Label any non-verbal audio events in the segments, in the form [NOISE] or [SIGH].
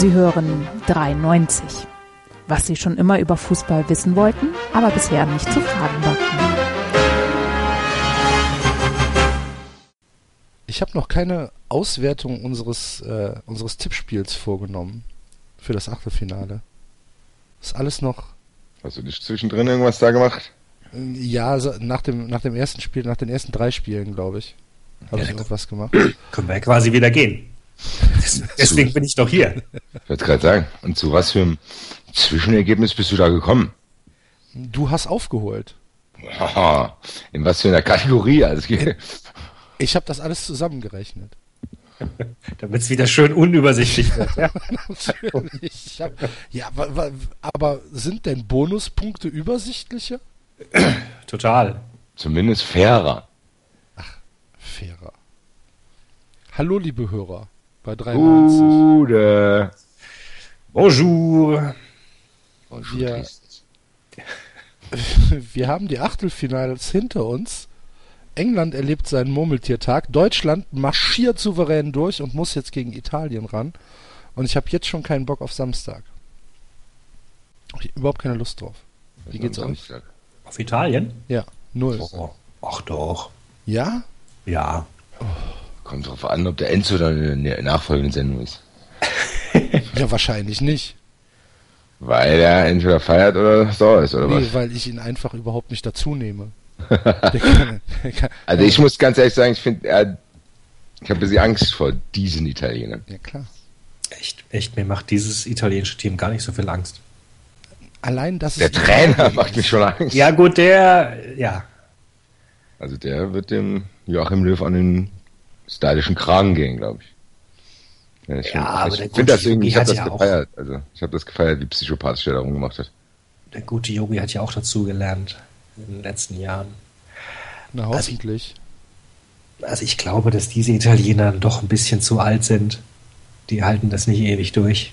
Sie hören 93. Was Sie schon immer über Fußball wissen wollten, aber bisher nicht zu fragen wagten. Ich habe noch keine Auswertung unseres, äh, unseres Tippspiels vorgenommen für das Achtelfinale. Ist alles noch. Hast du nicht zwischendrin irgendwas da gemacht? Ja, also nach dem, nach dem ersten Spiel, nach den ersten drei Spielen, glaube ich, habe Ja, ich irgendwas gemacht. Können wir ja quasi wieder gehen. Des- Deswegen bin ich doch hier. Ich wollte gerade sagen. Und zu was für einem Zwischenergebnis bist du da gekommen? Du hast aufgeholt. In was für einer Kategorie? Also, geht- Ich habe das alles zusammengerechnet. [LAUGHS] Damit es wieder schön unübersichtlich [LAUGHS] wird. Ja? Natürlich. Ich hab, ja, wa- aber sind denn Bonuspunkte übersichtlicher? Total. zumindest fairer. Fairer. Hallo, liebe Hörer bei 93. Gute. Bonjour. Und wir, [LAUGHS] wir haben die Achtelfinals hinter uns. England erlebt seinen Murmeltiertag. Deutschland marschiert souverän durch und muss jetzt gegen Italien ran. Und ich habe jetzt schon keinen Bock auf Samstag. Hab ich überhaupt keine Lust drauf. Wie geht's euch? Samstag. Auf Italien? Ja, null. Oh, ach doch. Ja? Ja. Kommt drauf an, ob der Enzo dann in der nachfolgenden Sendung ist. [LAUGHS] Ja, wahrscheinlich nicht. Weil er entweder feiert oder sauer ist, oder Nee, was? weil ich ihn einfach überhaupt nicht dazu nehme. [LAUGHS] Der kann, der kann, Also ich muss ganz ehrlich sagen, ich finde, er, ich habe ein bisschen Angst vor diesen Italienern. ja klar. Echt, echt, mir macht dieses italienische Team gar nicht so viel Angst. Allein, dass Der es Trainer macht mich schon Angst. Ja, gut, der, ja. Also der wird dem Joachim Löw an den stylischen Kragen gehen, glaube ich. Ja, ich Ja, aber ich der finde das gute irgendwie, ich Jogi habe hat das ja auch- gefeiert. Also ich habe das gefeiert, wie psychopathisch der darum gemacht hat. Der gute Yogi hat ja auch dazu gelernt in den letzten Jahren. Na, hoffentlich. Also ich glaube, dass diese Italiener doch ein bisschen zu alt sind. Die halten das nicht ewig durch.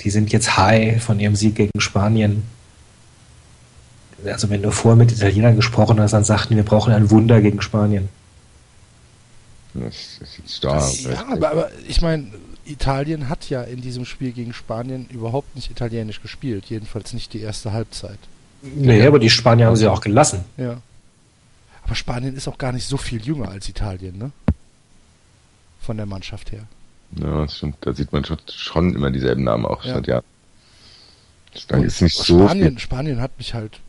Die sind jetzt high von ihrem Sieg gegen Spanien. Also wenn du vorher mit Italienern gesprochen hast, dann sagten, wir brauchen ein Wunder gegen Spanien. Das, das ist jetzt da. Ja, aber, aber ich meine, Italien hat ja in diesem Spiel gegen Spanien überhaupt nicht italienisch gespielt. Jedenfalls nicht die erste Halbzeit. Nee, aber die Spanier haben sie auch gelassen. Ja. Aber Spanien ist auch gar nicht so viel jünger als Italien, ne? Von der Mannschaft her. Ja, das stimmt. Da sieht man schon, schon immer dieselben Namen auch Ja. seit Jahren. Da ist nicht so Spanien, viel. Spanien hat mich halt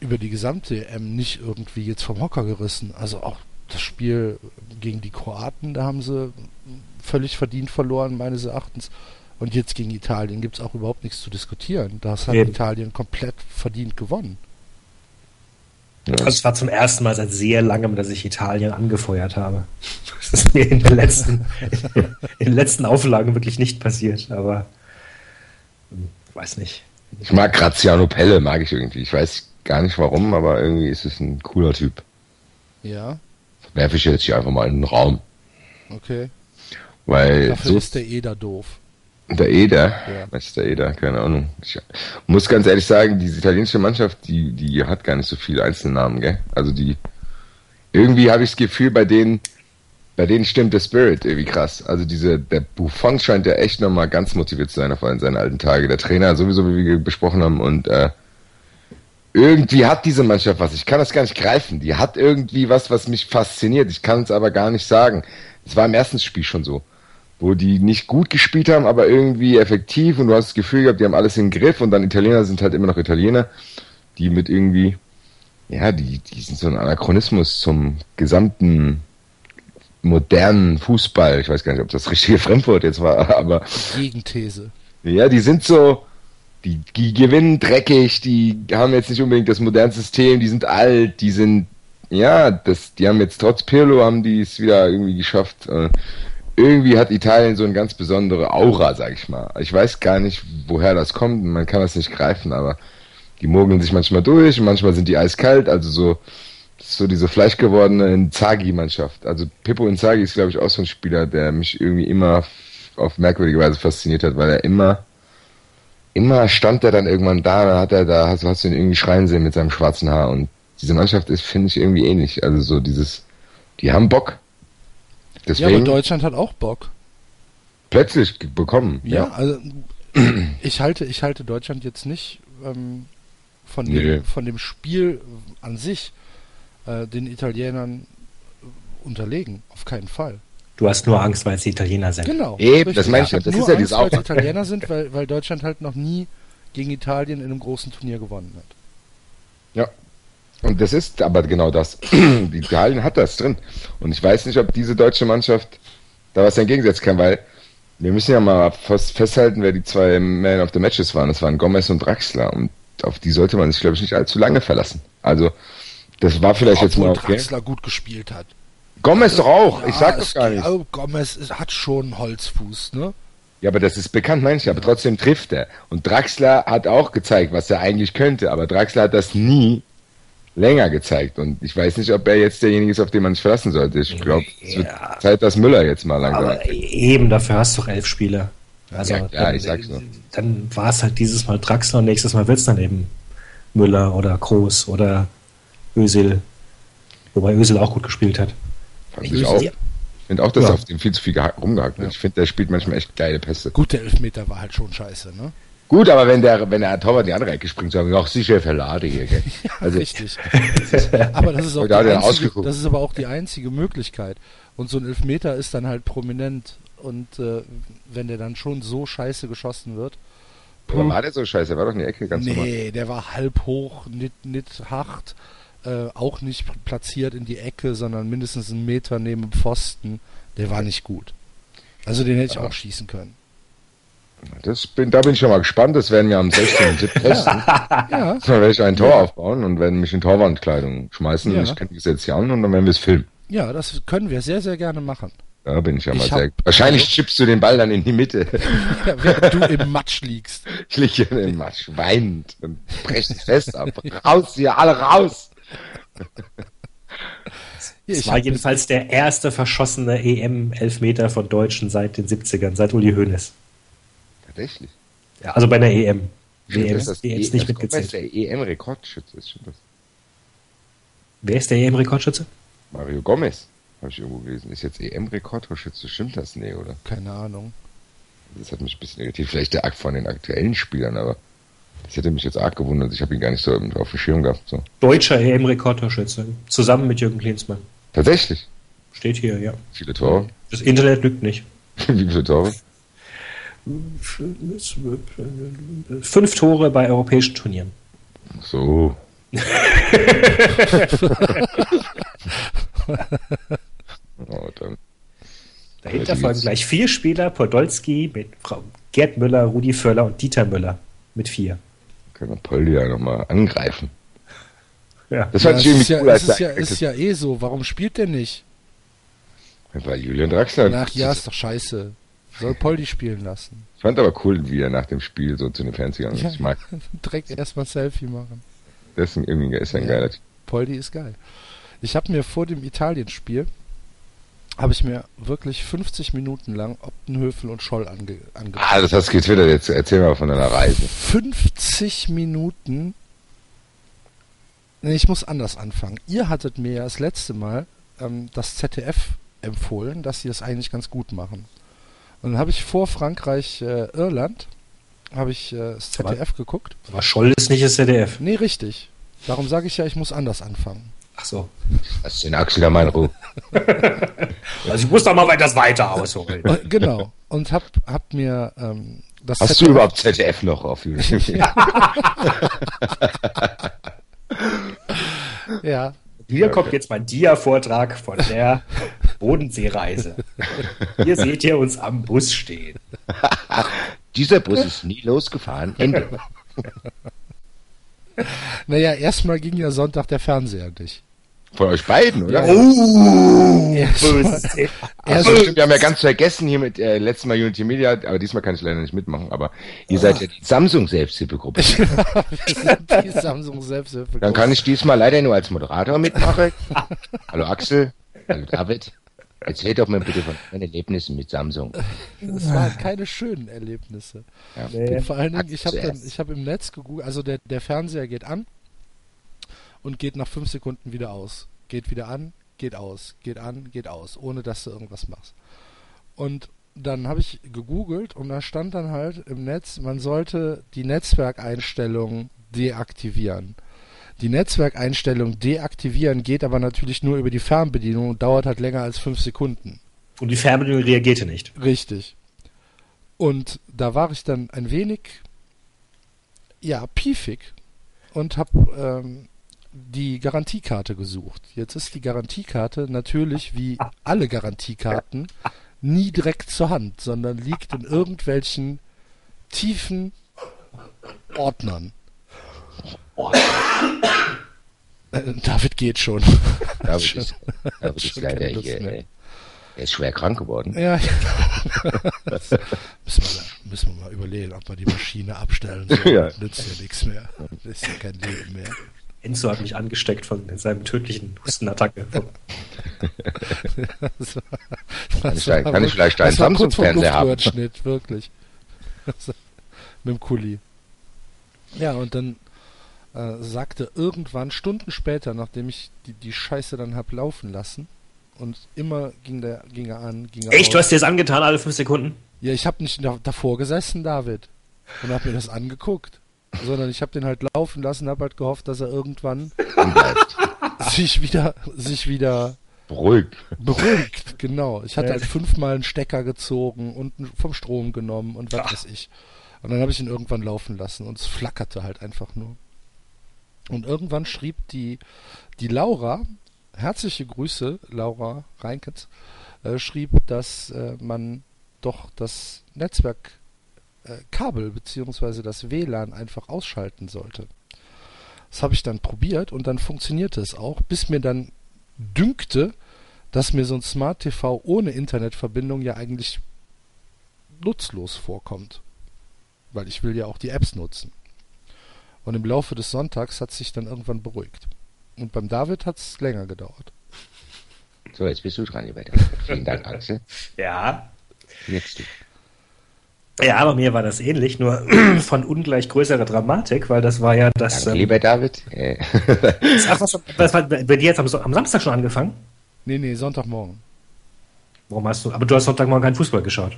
über die gesamte EM nicht irgendwie jetzt vom Hocker gerissen. Also auch das Spiel gegen die Kroaten, da haben sie völlig verdient verloren, meines Erachtens. Und jetzt gegen Italien gibt es auch überhaupt nichts zu diskutieren. Das hat Eben. Italien komplett verdient gewonnen. Ja. Also es war zum ersten Mal seit sehr langem, dass ich Italien angefeuert habe. [LAUGHS] Das ist mir in den letzten, [LAUGHS] in den letzten Auflagen wirklich nicht passiert, aber hm, weiß nicht. Ich mag Graziano Pelle, mag ich irgendwie. Ich weiß gar nicht warum, aber irgendwie ist es ein cooler Typ. Ja, Werfe ich jetzt hier einfach mal in den Raum. okay. Weil Dafür so ist der Eder doof. Der Eder, Ja. was ist der Eder? Keine Ahnung. Ich muss ganz ehrlich sagen, diese italienische Mannschaft, die, die hat gar nicht so viele Einzelnamen, gell? Also die, irgendwie habe ich das Gefühl, bei denen, bei denen stimmt der Spirit irgendwie krass. Also diese, der Buffon scheint ja echt nochmal ganz motiviert zu sein auf allen seinen alten Tage. Der Trainer sowieso, wie wir besprochen haben und, äh, irgendwie hat diese Mannschaft was. Ich kann das gar nicht greifen. Die hat irgendwie was, was mich fasziniert. Ich kann es aber gar nicht sagen. Es war im ersten Spiel schon so wo die nicht gut gespielt haben, aber irgendwie effektiv und du hast das Gefühl gehabt, die haben alles im Griff und dann Italiener sind halt immer noch Italiener, die mit irgendwie, ja, die, die sind so ein Anachronismus zum gesamten modernen Fußball. Ich weiß gar nicht, ob das richtige [LAUGHS] Fremdwort jetzt war, aber Gegenthese. ja, die sind so, die, die gewinnen dreckig, die haben jetzt nicht unbedingt das moderne System, die sind alt, die sind, ja, das, die haben jetzt trotz Pirlo haben die es wieder irgendwie geschafft. Äh, irgendwie hat Italien so eine ganz besondere Aura, sag ich mal. Ich weiß gar nicht, woher das kommt, man kann das nicht greifen, aber die mogeln sich manchmal durch und manchmal sind die eiskalt, also so, so diese fleischgewordene Inzaghi-Mannschaft. Also Pippo Inzaghi ist, glaube ich, auch so ein Spieler, der mich irgendwie immer auf merkwürdige Weise fasziniert hat, weil er immer, immer stand er dann irgendwann da, da hat er da, hast, hast du ihn irgendwie schreien sehen mit seinem schwarzen Haar und diese Mannschaft ist, finde ich, irgendwie ähnlich. Also so dieses, die haben Bock. Ja, aber Deswegen, Deutschland hat auch Bock. plötzlich bekommen. Ja, also [CLEARS THROAT] ich halte, ich halte Deutschland jetzt nicht ähm, von, Nee. dem, von dem Spiel an sich äh, den Italienern unterlegen. Auf keinen Fall. Du hast nur Angst, weil es die Italiener sind. Genau. Eben, das meine ich ja, das nur ist ja Angst, diese weil es. Italiener sind, weil, weil Deutschland halt noch nie gegen Italien in einem großen Turnier gewonnen hat. Ja. Und das ist aber genau das. [CLEARS THROAT] Die Italien hat das drin. Und ich weiß nicht, ob diese deutsche Mannschaft da was entgegensetzen kann, weil wir müssen ja mal fast festhalten, wer die zwei Man of the Matches waren. Das waren Gomez und Draxler. Und auf die sollte man sich, glaube ich, nicht allzu lange verlassen. Also, das war vielleicht jetzt Obwohl mal okay. Draxler gut gespielt hat. Gomez doch auch. ich Ja, sag es doch gar nicht. Oh, Gomez ist, hat schon Holzfuß, ne? Ja, aber das ist bekannt, meine ich, aber trotzdem trifft er. Und Draxler hat auch gezeigt, was er eigentlich könnte, aber Draxler hat das nie länger gezeigt. Und ich weiß nicht, ob er jetzt derjenige ist, auf den man sich verlassen sollte. Ich glaube, es wird Ja. Zeit, dass Müller jetzt mal langsam. Aber eben, dafür hast du doch elf Spieler. Also, Ja, klar, dann, ich sag's nur. Dann war es halt dieses Mal Draxler und nächstes Mal wird es dann eben Müller oder Kroos oder Özil. Wobei Özil auch gut gespielt hat. Fand ich auch. Ja. Ich finde auch, dass Ja. auf dem viel zu viel geha- rumgehackt wird. Ich finde, der spielt manchmal echt geile Pässe. Gut, der Elfmeter war halt schon scheiße, ne? Gut, aber wenn der, wenn der Torwart in die andere Ecke springt, sagen wir, ach, sicher verlade hier, gell? [LAUGHS] Also, Richtig. [LAUGHS] aber das ist, auch die einzige, das ist aber auch die einzige Möglichkeit. Und so ein Elfmeter ist dann halt prominent. Und äh, wenn der dann schon so scheiße geschossen wird. aber war der so scheiße? Er war doch in die Ecke ganz normal. nee, der war halb hoch, nicht, nicht hart, äh, auch nicht platziert in die Ecke, sondern mindestens einen Meter neben dem Pfosten. Der war nicht gut. Also den hätte ich auch schießen können. Das bin, da bin ich schon mal gespannt. Das werden wir am 16. und 7. [LAUGHS] testen. Ja, Dann werde ich ein Tor aufbauen und werden mich in Torwandkleidung schmeißen. Ja. Ich kenne das jetzt an und dann werden wir es filmen. ja, das können wir sehr, sehr gerne machen. Da bin ich ja mal Ich sehr. Wahrscheinlich chippst du den Ball dann in die Mitte. [LAUGHS] Ja, während du im Matsch liegst. Ich liege im Matsch, weinend und breche es fest ab. Raus hier, alle raus! [LAUGHS] Es ich war jedenfalls der erste verschossene EM-Elfmeter von Deutschen seit den 70ern, seit Uli Hoeneß. Tatsächlich. Ja, also bei der EM. WM das ist das E- nicht das mitgezählt. der EM-Rekordschütze ist schon das. Wer ist der EM-Rekordschütze? Mario Gomez, habe ich irgendwo gelesen. Ist jetzt EM-Rekordtorschütze, stimmt das? Nee, oder? keine Ahnung. Das hat mich ein bisschen irritiert. Vielleicht der Akt von den aktuellen Spielern, aber das hätte mich jetzt arg gewundert. Ich habe ihn gar nicht so auf dem Schirm gehabt. So. Deutscher EM-Rekordtorschütze. Zusammen mit Jürgen Klinsmann. Tatsächlich. Steht hier, ja. Viele Tore. Das Internet lügt nicht. [LAUGHS] Wie viele Tore? Fünf Tore bei europäischen Turnieren. So. [LAUGHS] oh, dann. Dahinter folgen gleich vier Spieler: Podolski mit Frau Gerd Müller, Rudi Völler und Dieter Müller mit vier. Wir Poldi ja nochmal angreifen. Ja. Das Ja, fand ich irgendwie ist, ja, cool, als ist, ja, der ist ja eh so. Warum spielt der nicht? Weil Julian Draxler. Ach ja, ist doch scheiße. Soll Poldi spielen lassen. Ich fand aber cool, wie er nach dem Spiel so zu den Fans gegangen ist. Ja. Ich mag [LAUGHS] Direkt erstmal Selfie machen. das irgendwie ist ein Ja. geiler Typ. Poldi ist geil. Ich habe mir vor dem Italien-Spiel habe ich mir wirklich 50 Minuten lang Optenhöfel und Scholl ange angeguckt. Ah, das hast du getwittert. Jetzt erzähl mal von deiner Reise. 50 Minuten. Nee, ich muss anders anfangen. Ihr hattet mir ja das letzte Mal ähm, das ZDF empfohlen, dass sie das eigentlich ganz gut machen. Und dann habe ich vor Frankreich, äh, Irland, habe ich äh, das ZDF geguckt. Aber Scholl ist nicht das ZDF. Nee, richtig. Darum sage ich ja, ich muss anders anfangen. Ach so. Lass den Axel da mal in Ruhe. [LAUGHS] Also ich muss doch mal weiter weiter ausholen. Äh, genau. Und hab, hab mir ähm, das Hast du überhaupt ZDF noch auf YouTube? [LAUGHS] [LAUGHS] Ja. Hier kommt jetzt mein Dia-Vortrag von der Bodenseereise. Hier seht ihr uns am Bus stehen. Dieser Bus ist nie losgefahren. Ende. [LAUGHS] Naja, erstmal ging ja Sonntag der Fernseher nicht. Von euch beiden, oder? Oh, Erstmal-. Also stimmt, wir haben ja ganz vergessen hier mit äh, letztes Mal Unity Media, aber diesmal kann ich leider nicht mitmachen, aber ihr seid ja die Samsung Selbsthilfegruppe. [LAUGHS] Wir sind die Samsung Selbsthilfe. Dann kann ich diesmal leider nur als Moderator mitmachen. [LAUGHS] Hallo Axel. Hallo David. Erzähl doch mal bitte von deinen Erlebnissen mit Samsung. Es waren keine schönen Erlebnisse. Ja. Nee. Vor allen Dingen, ich habe dann, Zuerst. ich habe im Netz gegoogelt, also der, der Fernseher geht an und geht nach fünf Sekunden wieder aus. Geht wieder an, geht aus, geht an, geht aus, ohne dass du irgendwas machst. Und dann habe ich gegoogelt und da stand dann halt im Netz, man sollte die Netzwerkeinstellungen deaktivieren. Die Netzwerkeinstellung deaktivieren geht aber natürlich nur über die Fernbedienung und dauert halt länger als fünf Sekunden. Und die Fernbedienung reagierte nicht. Richtig. Und da war ich dann ein wenig, ja, piefig und habe ähm, die Garantiekarte gesucht. Jetzt ist die Garantiekarte natürlich wie alle Garantiekarten nie direkt zur Hand, sondern liegt in irgendwelchen tiefen Ordnern. Äh, [LAUGHS] David geht schon. David ist, [LAUGHS] David ist leider hier, mehr. äh, er ist schwer krank geworden. Ja, [LAUGHS] müssen, wir, müssen wir mal überlegen, ob wir die Maschine abstellen sollen. Ja. Nützt ja nichts mehr. Das ist ja kein Leben mehr. Enzo hat mich angesteckt von seinem tödlichen Hustenattacke. Das war- Kann das ich, da- war kann ich vielleicht einen Samsung-Fernseher haben? Luftröhrenschnitt, wirklich. Mit dem Kuli. Ja, und dann äh, sagte irgendwann, Stunden später, nachdem ich die, die Scheiße dann hab laufen lassen, und immer ging der ging er an, ging er Echt, du aus. hast dir das angetan, alle fünf Sekunden? Ja, ich habe nicht da, davor gesessen, David, und habe mir das angeguckt, sondern ich habe den halt laufen lassen, habe halt gehofft, dass er irgendwann sich wieder sich wieder Beruhigt. beruhigt. Genau. Ich hatte Ja. halt fünfmal einen Stecker gezogen und vom Strom genommen und was Ach. weiß ich. Und dann habe ich ihn irgendwann laufen lassen und es flackerte halt einfach nur. Und irgendwann schrieb die die Laura, herzliche Grüße, Laura Reinkens, äh, schrieb, dass äh, man doch das Netzwerk äh, beziehungsweise das WLAN einfach ausschalten sollte. Das habe ich dann probiert und dann funktionierte es auch, bis mir dann dünkte, dass mir so ein Smart TV ohne Internetverbindung ja eigentlich nutzlos vorkommt. Weil ich will ja auch die Apps nutzen. Und im Laufe des Sonntags hat sich dann irgendwann beruhigt. Und beim David hat es länger gedauert. So, jetzt bist du dran, lieber David. Vielen Dank, Axel. Ja. Jetzt du. Ja, bei mir war das ähnlich, nur [CLEARS THROAT] von ungleich größerer Dramatik, weil das war ja das. Danke, Ähm, lieber David. Äh, [LAUGHS] ach, was, was war bei dir jetzt am, am Samstag schon angefangen? Nee, nee, Sonntagmorgen. Warum hast du. Aber du hast Sonntagmorgen keinen Fußball geschaut.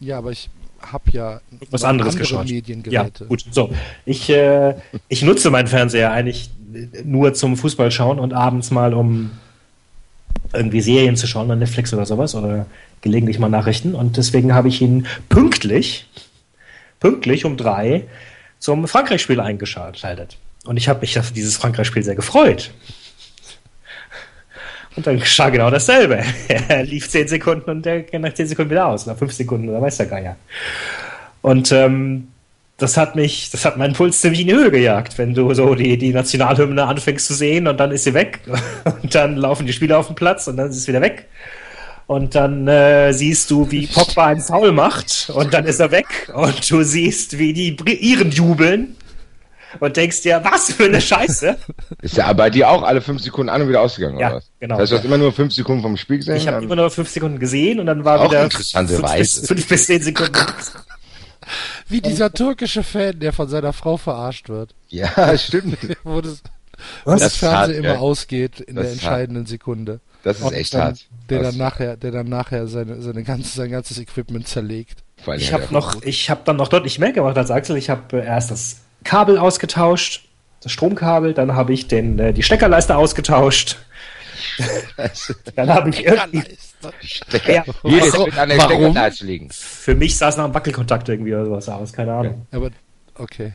Ja, aber ich habe ja Was anderes andere geschaut. Ja, Mediengeräte. gut. So. Ich, äh, ich nutze meinen Fernseher eigentlich nur zum Fußball schauen und abends mal, um irgendwie Serien zu schauen, an Netflix oder sowas oder gelegentlich mal Nachrichten. Und deswegen habe ich ihn pünktlich, pünktlich um drei zum Frankreich-Spiel eingeschaltet. Und ich habe mich auf dieses Frankreich-Spiel sehr gefreut. Und dann geschah genau dasselbe. [LAUGHS] Er lief zehn Sekunden und der ging nach zehn Sekunden wieder aus, nach fünf Sekunden oder weiß der Geier. Und ähm, das hat mich, das hat meinen Puls ziemlich in die Höhe gejagt, wenn du so die, die Nationalhymne anfängst zu sehen und dann ist sie weg [LAUGHS] und dann laufen die Spieler auf den Platz und dann ist es wieder weg. Und dann äh, siehst du, wie Pogba einen Foul macht und dann ist er weg und du siehst, wie die Iren jubeln und denkst dir, was für eine Scheiße. [LAUGHS] ist ja bei dir auch alle fünf Sekunden an und wieder ausgegangen, Ja, oder was? genau. Das heißt, du hast immer nur fünf Sekunden vom Spiel gesehen? Ich habe immer nur fünf Sekunden gesehen und dann war Auch wieder interessante fünf, Weise. bis, fünf bis zehn Sekunden. [LAUGHS] Wie dieser türkische Fan, der von seiner Frau verarscht wird. ja, [LAUGHS] stimmt. Wo das, Was? das, Fernsehen hart, immer ja. ausgeht in Das der entscheidenden Sekunde. Das ist echt dann, hart. Der dann nachher, der dann nachher seine, seine ganze, sein ganzes Equipment zerlegt. Ich habe noch, ich habe dann noch deutlich mehr gemacht als Axel. Ich habe äh, erst das Kabel ausgetauscht, das Stromkabel, dann habe ich den, äh, die Steckerleiste ausgetauscht. [LAUGHS] dann habe ich irgendwie. Ja. Jedes? Steckerleiste liegen. für mich sah es nach einem Wackelkontakt irgendwie oder sowas aus, keine Ahnung. Aber, okay.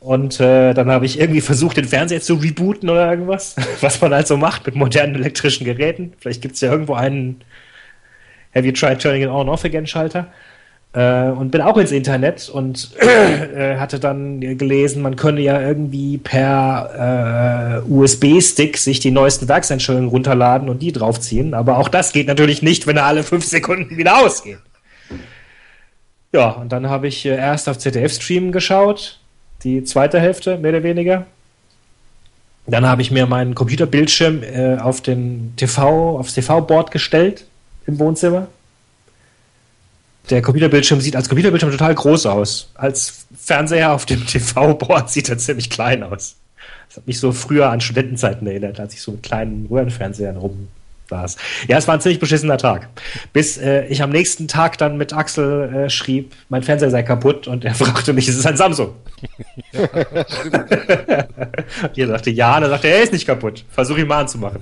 Und äh, dann habe ich irgendwie versucht, den Fernseher zu rebooten oder irgendwas, [LAUGHS] was man halt so macht mit modernen elektrischen Geräten. Vielleicht gibt es ja irgendwo einen Have you tried turning it on and off again Schalter? Äh, und bin auch ins Internet und [CLEARS THROAT] äh, hatte dann gelesen, man könne ja irgendwie per äh, USB-Stick sich die neuesten Werkseinstellungen runterladen und die draufziehen. Aber auch das geht natürlich nicht, wenn er alle fünf Sekunden wieder ausgeht. Ja, und dann habe ich äh, erst auf ZDF-Stream geschaut, die zweite Hälfte, mehr oder weniger. Dann habe ich mir meinen Computerbildschirm äh, auf den TV, aufs TV-Board gestellt im Wohnzimmer. Der Computerbildschirm sieht als Computerbildschirm total groß aus. Als Fernseher auf dem [LAUGHS] TV-Board sieht er ziemlich klein aus. Das hat mich so früher an Studentenzeiten erinnert, als ich so mit kleinen Röhrenfernsehern saß. Ja, es war ein ziemlich beschissener Tag. Bis äh, ich am nächsten Tag dann mit Axel äh, schrieb, mein Fernseher sei kaputt und er [LAUGHS] fragte mich, ist es ein Samsung? [LAUGHS] und ihr sagte ja, und er sagte, er ist nicht kaputt. Versuch ihn mal anzumachen.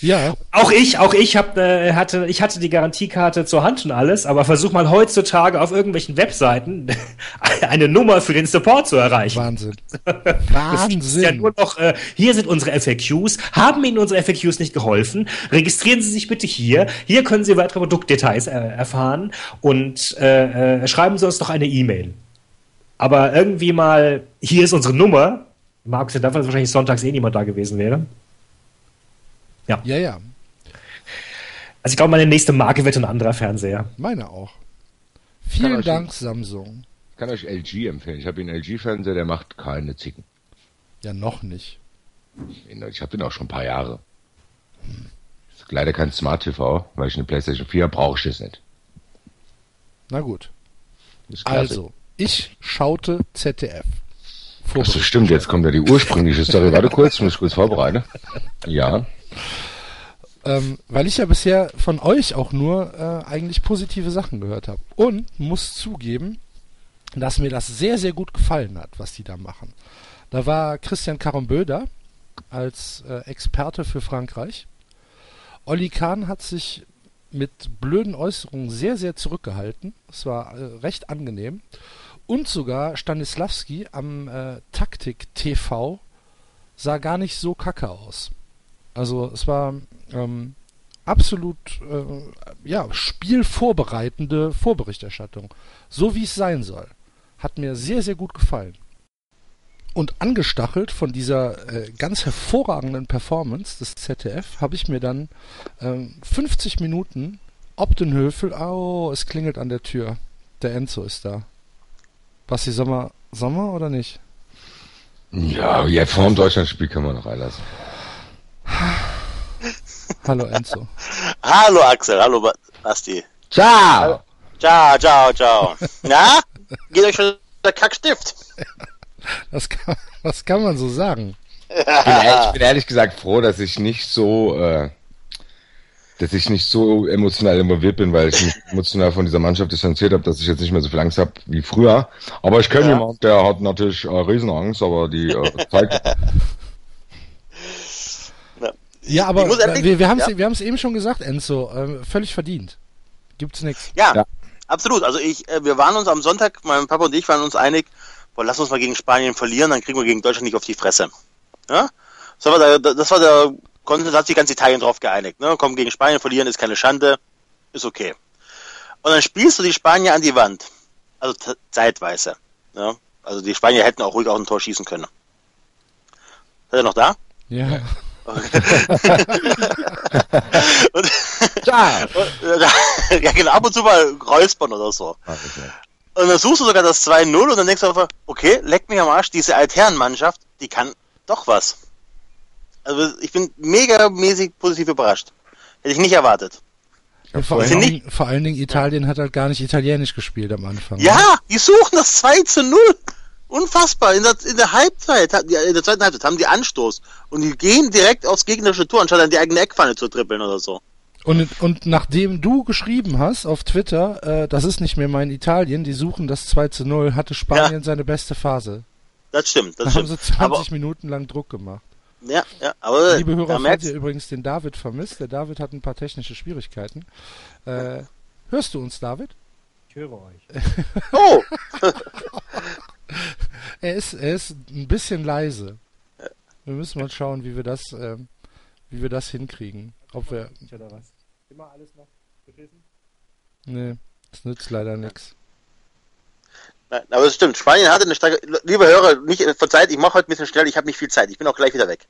Ja. Auch ich, auch ich hab, äh, hatte, ich hatte die Garantiekarte zur Hand und alles, aber versuch mal heutzutage auf irgendwelchen Webseiten [LAUGHS] eine Nummer für den Support zu erreichen. Wahnsinn. [LAUGHS] Wahnsinn. ist ja nur noch, äh, hier sind unsere FAQs. Haben Ihnen unsere FAQs nicht geholfen? Registrieren Sie sich bitte hier. Hier können Sie weitere Produktdetails äh, erfahren und äh, äh, schreiben Sie uns doch eine E-Mail. Aber irgendwie mal, hier ist unsere Nummer. Mal abgesehen davon, dass wahrscheinlich sonntags eh niemand da gewesen wäre. Ja. Ja, ja. Also ich glaube, meine nächste Marke wird ein anderer Fernseher. Meine auch. Vielen Dank, Samsung. Ich kann euch LG empfehlen. Ich habe einen LG-Fernseher, der macht keine Zicken. Ja, noch nicht. Ich habe den auch schon ein paar Jahre. Ist leider kein Smart TV, weil ich eine PlayStation 4 habe, brauche ich das nicht. Na gut. Also, ich schaute ZDF. Achso, stimmt, jetzt kommt ja die ursprüngliche Story. Warte kurz, muss ich kurz vorbereiten. Ja. Ähm, weil ich ja bisher von euch auch nur äh, eigentlich positive Sachen gehört habe. Und muss zugeben, dass mir das sehr, sehr gut gefallen hat, was die da machen. Da war Christian Carambeu da als äh, Experte für Frankreich. Olli Kahn hat sich mit blöden Äußerungen sehr, sehr zurückgehalten. Es war äh, recht angenehm. Und sogar Stanislavski am äh, Taktik TV sah gar nicht so kacke aus. Also es war ähm, absolut äh, ja, spielvorbereitende Vorberichterstattung. So wie es sein soll. Hat mir sehr, sehr gut gefallen. Und angestachelt von dieser äh, ganz hervorragenden Performance des ZDF habe ich mir dann äh, 50 Minuten Obdenhöfel, oh, es klingelt an der Tür. Der Enzo ist da. Basti, Sommer, Sommer oder nicht? Ja, ja vor dem Deutschlandspiel kann man noch reinlassen. Hallo Enzo. [LAUGHS] hallo Axel, hallo Basti. Ciao. Ciao, ciao, ciao. [LAUGHS] Na? Geht euch schon der Kackstift? Das kann, das kann man so sagen. [LAUGHS] Ich bin, ehrlich, ich bin ehrlich gesagt froh, dass ich nicht so, äh, dass ich nicht so emotional involviert bin, weil ich mich emotional von dieser Mannschaft distanziert habe, dass ich jetzt nicht mehr so viel Angst habe wie früher. Aber ich kenne ja. jemanden, der hat natürlich äh, Riesenangst, aber die äh, zeigt. Ja, aber wir, wir haben es ja. wir eben schon gesagt, Enzo, äh, völlig verdient. Gibt's nichts. Ja, ja, absolut. Also ich, äh, wir waren uns am Sonntag, mein Papa und ich waren uns einig, boah, lass uns mal gegen Spanien verlieren, dann kriegen wir gegen Deutschland nicht auf die Fresse. Ja? Das war der, das war der Konsens, hat sich ganz Italien drauf geeinigt. Ne? Komm, gegen Spanien verlieren ist keine Schande, ist okay. Und dann spielst du die Spanier an die Wand. Also zeitweise. Ja? Also die Spanier hätten auch ruhig auch ein Tor schießen können. Ist er noch da? Ja. [LAUGHS] und, ja. [LAUGHS] Und, ja, genau, ab und zu mal räuspern oder so. Ah, und dann suchst du sogar das 2-0 und dann denkst du einfach, okay, leck mich am Arsch, diese Altherrenmannschaft, die kann doch was. Also ich bin mega mäßig positiv überrascht. Hätte ich nicht erwartet. Ja, vor, allen Dingen, vor, allen Dingen, Italien hat halt gar nicht Italienisch gespielt am Anfang. Ja, ne? die suchen das 2 zu 0. Unfassbar. In der, in der Halbzeit, in der zweiten Halbzeit haben die Anstoß und die gehen direkt aufs gegnerische Tor, anstatt an die eigene Eckpfanne zu trippeln oder so. Und, und nachdem du geschrieben hast auf Twitter, äh, das ist nicht mehr mein Italien, die suchen das 2 zu 0, hatte Spanien ja. seine beste Phase. Das stimmt, das da stimmt. haben sie 20 aber, Minuten lang Druck gemacht. Ja, ja, aber. Liebe Hörer, falls ihr übrigens den David vermisst, der David hat ein paar technische Schwierigkeiten. Äh, hörst du uns, David? Ich höre euch. [LAUGHS] oh! [LAUGHS] [LAUGHS] er, ist, er ist ein bisschen leise. Wir müssen mal schauen, wie wir das, äh, wie wir das hinkriegen. Ob wir. Oder was? Immer alles noch beschissen? Nee, das nützt leider nichts. Nein, aber es stimmt. Spanien hatte eine starke. Liebe Hörer, nicht verzeiht, ich mache heute ein bisschen schnell, ich habe nicht viel Zeit. Ich bin auch gleich wieder weg.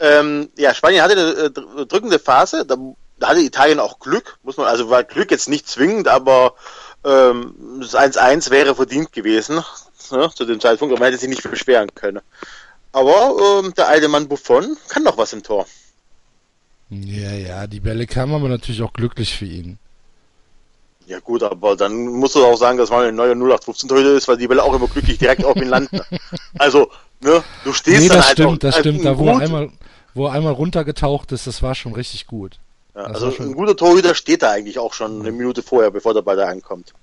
Ähm, ja, Spanien hatte eine äh, drückende Phase. Da, da, hatte Italien auch Glück, muss man, also war Glück jetzt nicht zwingend, aber ähm, das 1-1 wäre verdient gewesen ne, zu dem Zeitpunkt, aber man hätte sich nicht beschweren können. Aber ähm, der alte Mann Buffon kann noch was im Tor. Ja, ja, die Bälle kamen aber natürlich auch glücklich für ihn. Ja gut, aber dann musst du auch sagen, dass mal ein neuer 0815 Torhüter ist, weil die Bälle auch immer glücklich direkt auf ihn landen. [LAUGHS] Also, ne, du stehst nee, dann das halt stimmt, das stimmt. Da wo er einmal, wo er einmal runtergetaucht ist, das war schon richtig gut. Ja, also ein guter Torhüter steht da eigentlich auch schon eine Minute vorher, bevor der Ball da ankommt.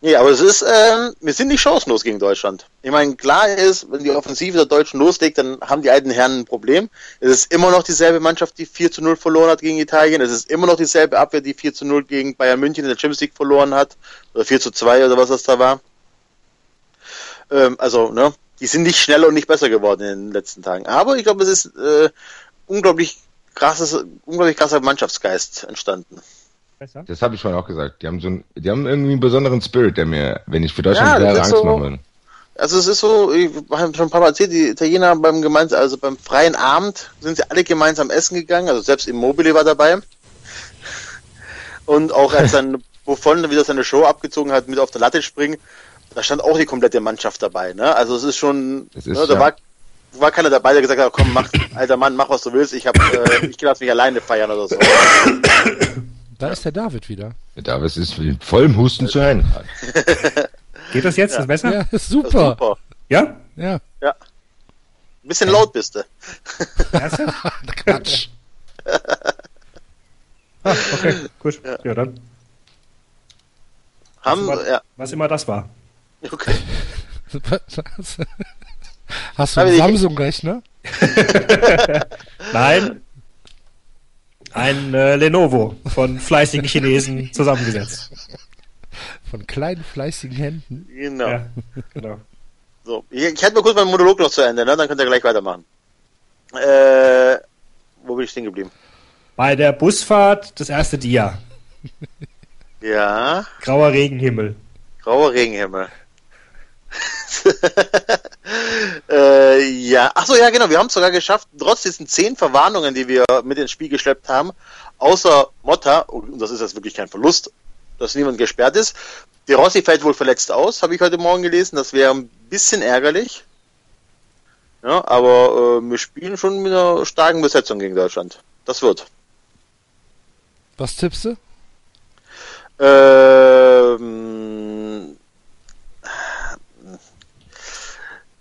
Nee, aber es ist, ähm, wir sind nicht chancenlos gegen Deutschland. Ich meine, klar ist, wenn die Offensive der Deutschen loslegt, dann haben die alten Herren ein Problem. Es ist immer noch dieselbe Mannschaft, die 4 zu 0 verloren hat gegen Italien. Es ist immer noch dieselbe Abwehr, die 4 zu 0 gegen Bayern München in der Champions League verloren hat. Oder 4 zu 2 oder was das da war. Ähm, also, ne, die sind nicht schneller und nicht besser geworden in den letzten Tagen. Aber ich glaube, es ist äh, unglaublich krasses, unglaublich krasser Mannschaftsgeist entstanden. Das habe ich vorhin auch gesagt. Die haben so einen, die haben irgendwie einen besonderen Spirit, der mir, wenn ich für Deutschland Ja, wäre, ist Angst so- machen würde. Also es ist so, ich habe schon ein paar Mal erzählt, die Italiener beim gemeinsam, also beim freien Abend sind sie alle gemeinsam essen gegangen, also selbst Immobile war dabei. Und auch als dann [LAUGHS] Buffon wieder seine Show abgezogen hat mit auf der Latte springen, da stand auch die komplette Mannschaft dabei, ne? Also es ist schon, Es ist, ne, da ja. war, war keiner dabei, der gesagt hat, komm, mach, alter Mann, mach was du willst, ich hab, äh, ich lass mich alleine feiern oder so. Da ist der David wieder. Der Davis ist mit vollem Husten zu hören. gerade. [LAUGHS] Geht das jetzt? Ist besser? Ja, ist Das ist super. super. Ja? Ja, Ein bisschen laut bist du. [LAUGHS] Quatsch. Ah, okay, gut. Ja, dann. Haben, Was, ja, was immer das war. okay. [LAUGHS] Hast du einen Samsung-Rechner? [LAUGHS] Nein. Ein äh, Lenovo von fleißigen Chinesen zusammengesetzt. Von kleinen, fleißigen Händen. Genau. Ja, genau. So, ich, ich halte mal kurz meinen Monolog noch zu Ende, ne? dann könnt ihr gleich weitermachen. Äh, wo bin ich stehen geblieben? Bei der Busfahrt das erste Dia. Ja, Grauer Regenhimmel. grauer Regenhimmel. [LAUGHS] äh, ja, ach so, ja, genau, wir haben es sogar geschafft, trotz diesen zehn Verwarnungen, die wir mit ins Spiel geschleppt haben, außer Motta, und das ist jetzt wirklich kein Verlust, dass niemand gesperrt ist. Die Rossi fällt wohl verletzt aus, habe ich heute Morgen gelesen, das wäre ein bisschen ärgerlich. Ja, aber äh, wir spielen schon mit einer starken Besetzung gegen Deutschland. Das wird. Was tippst du? Ähm,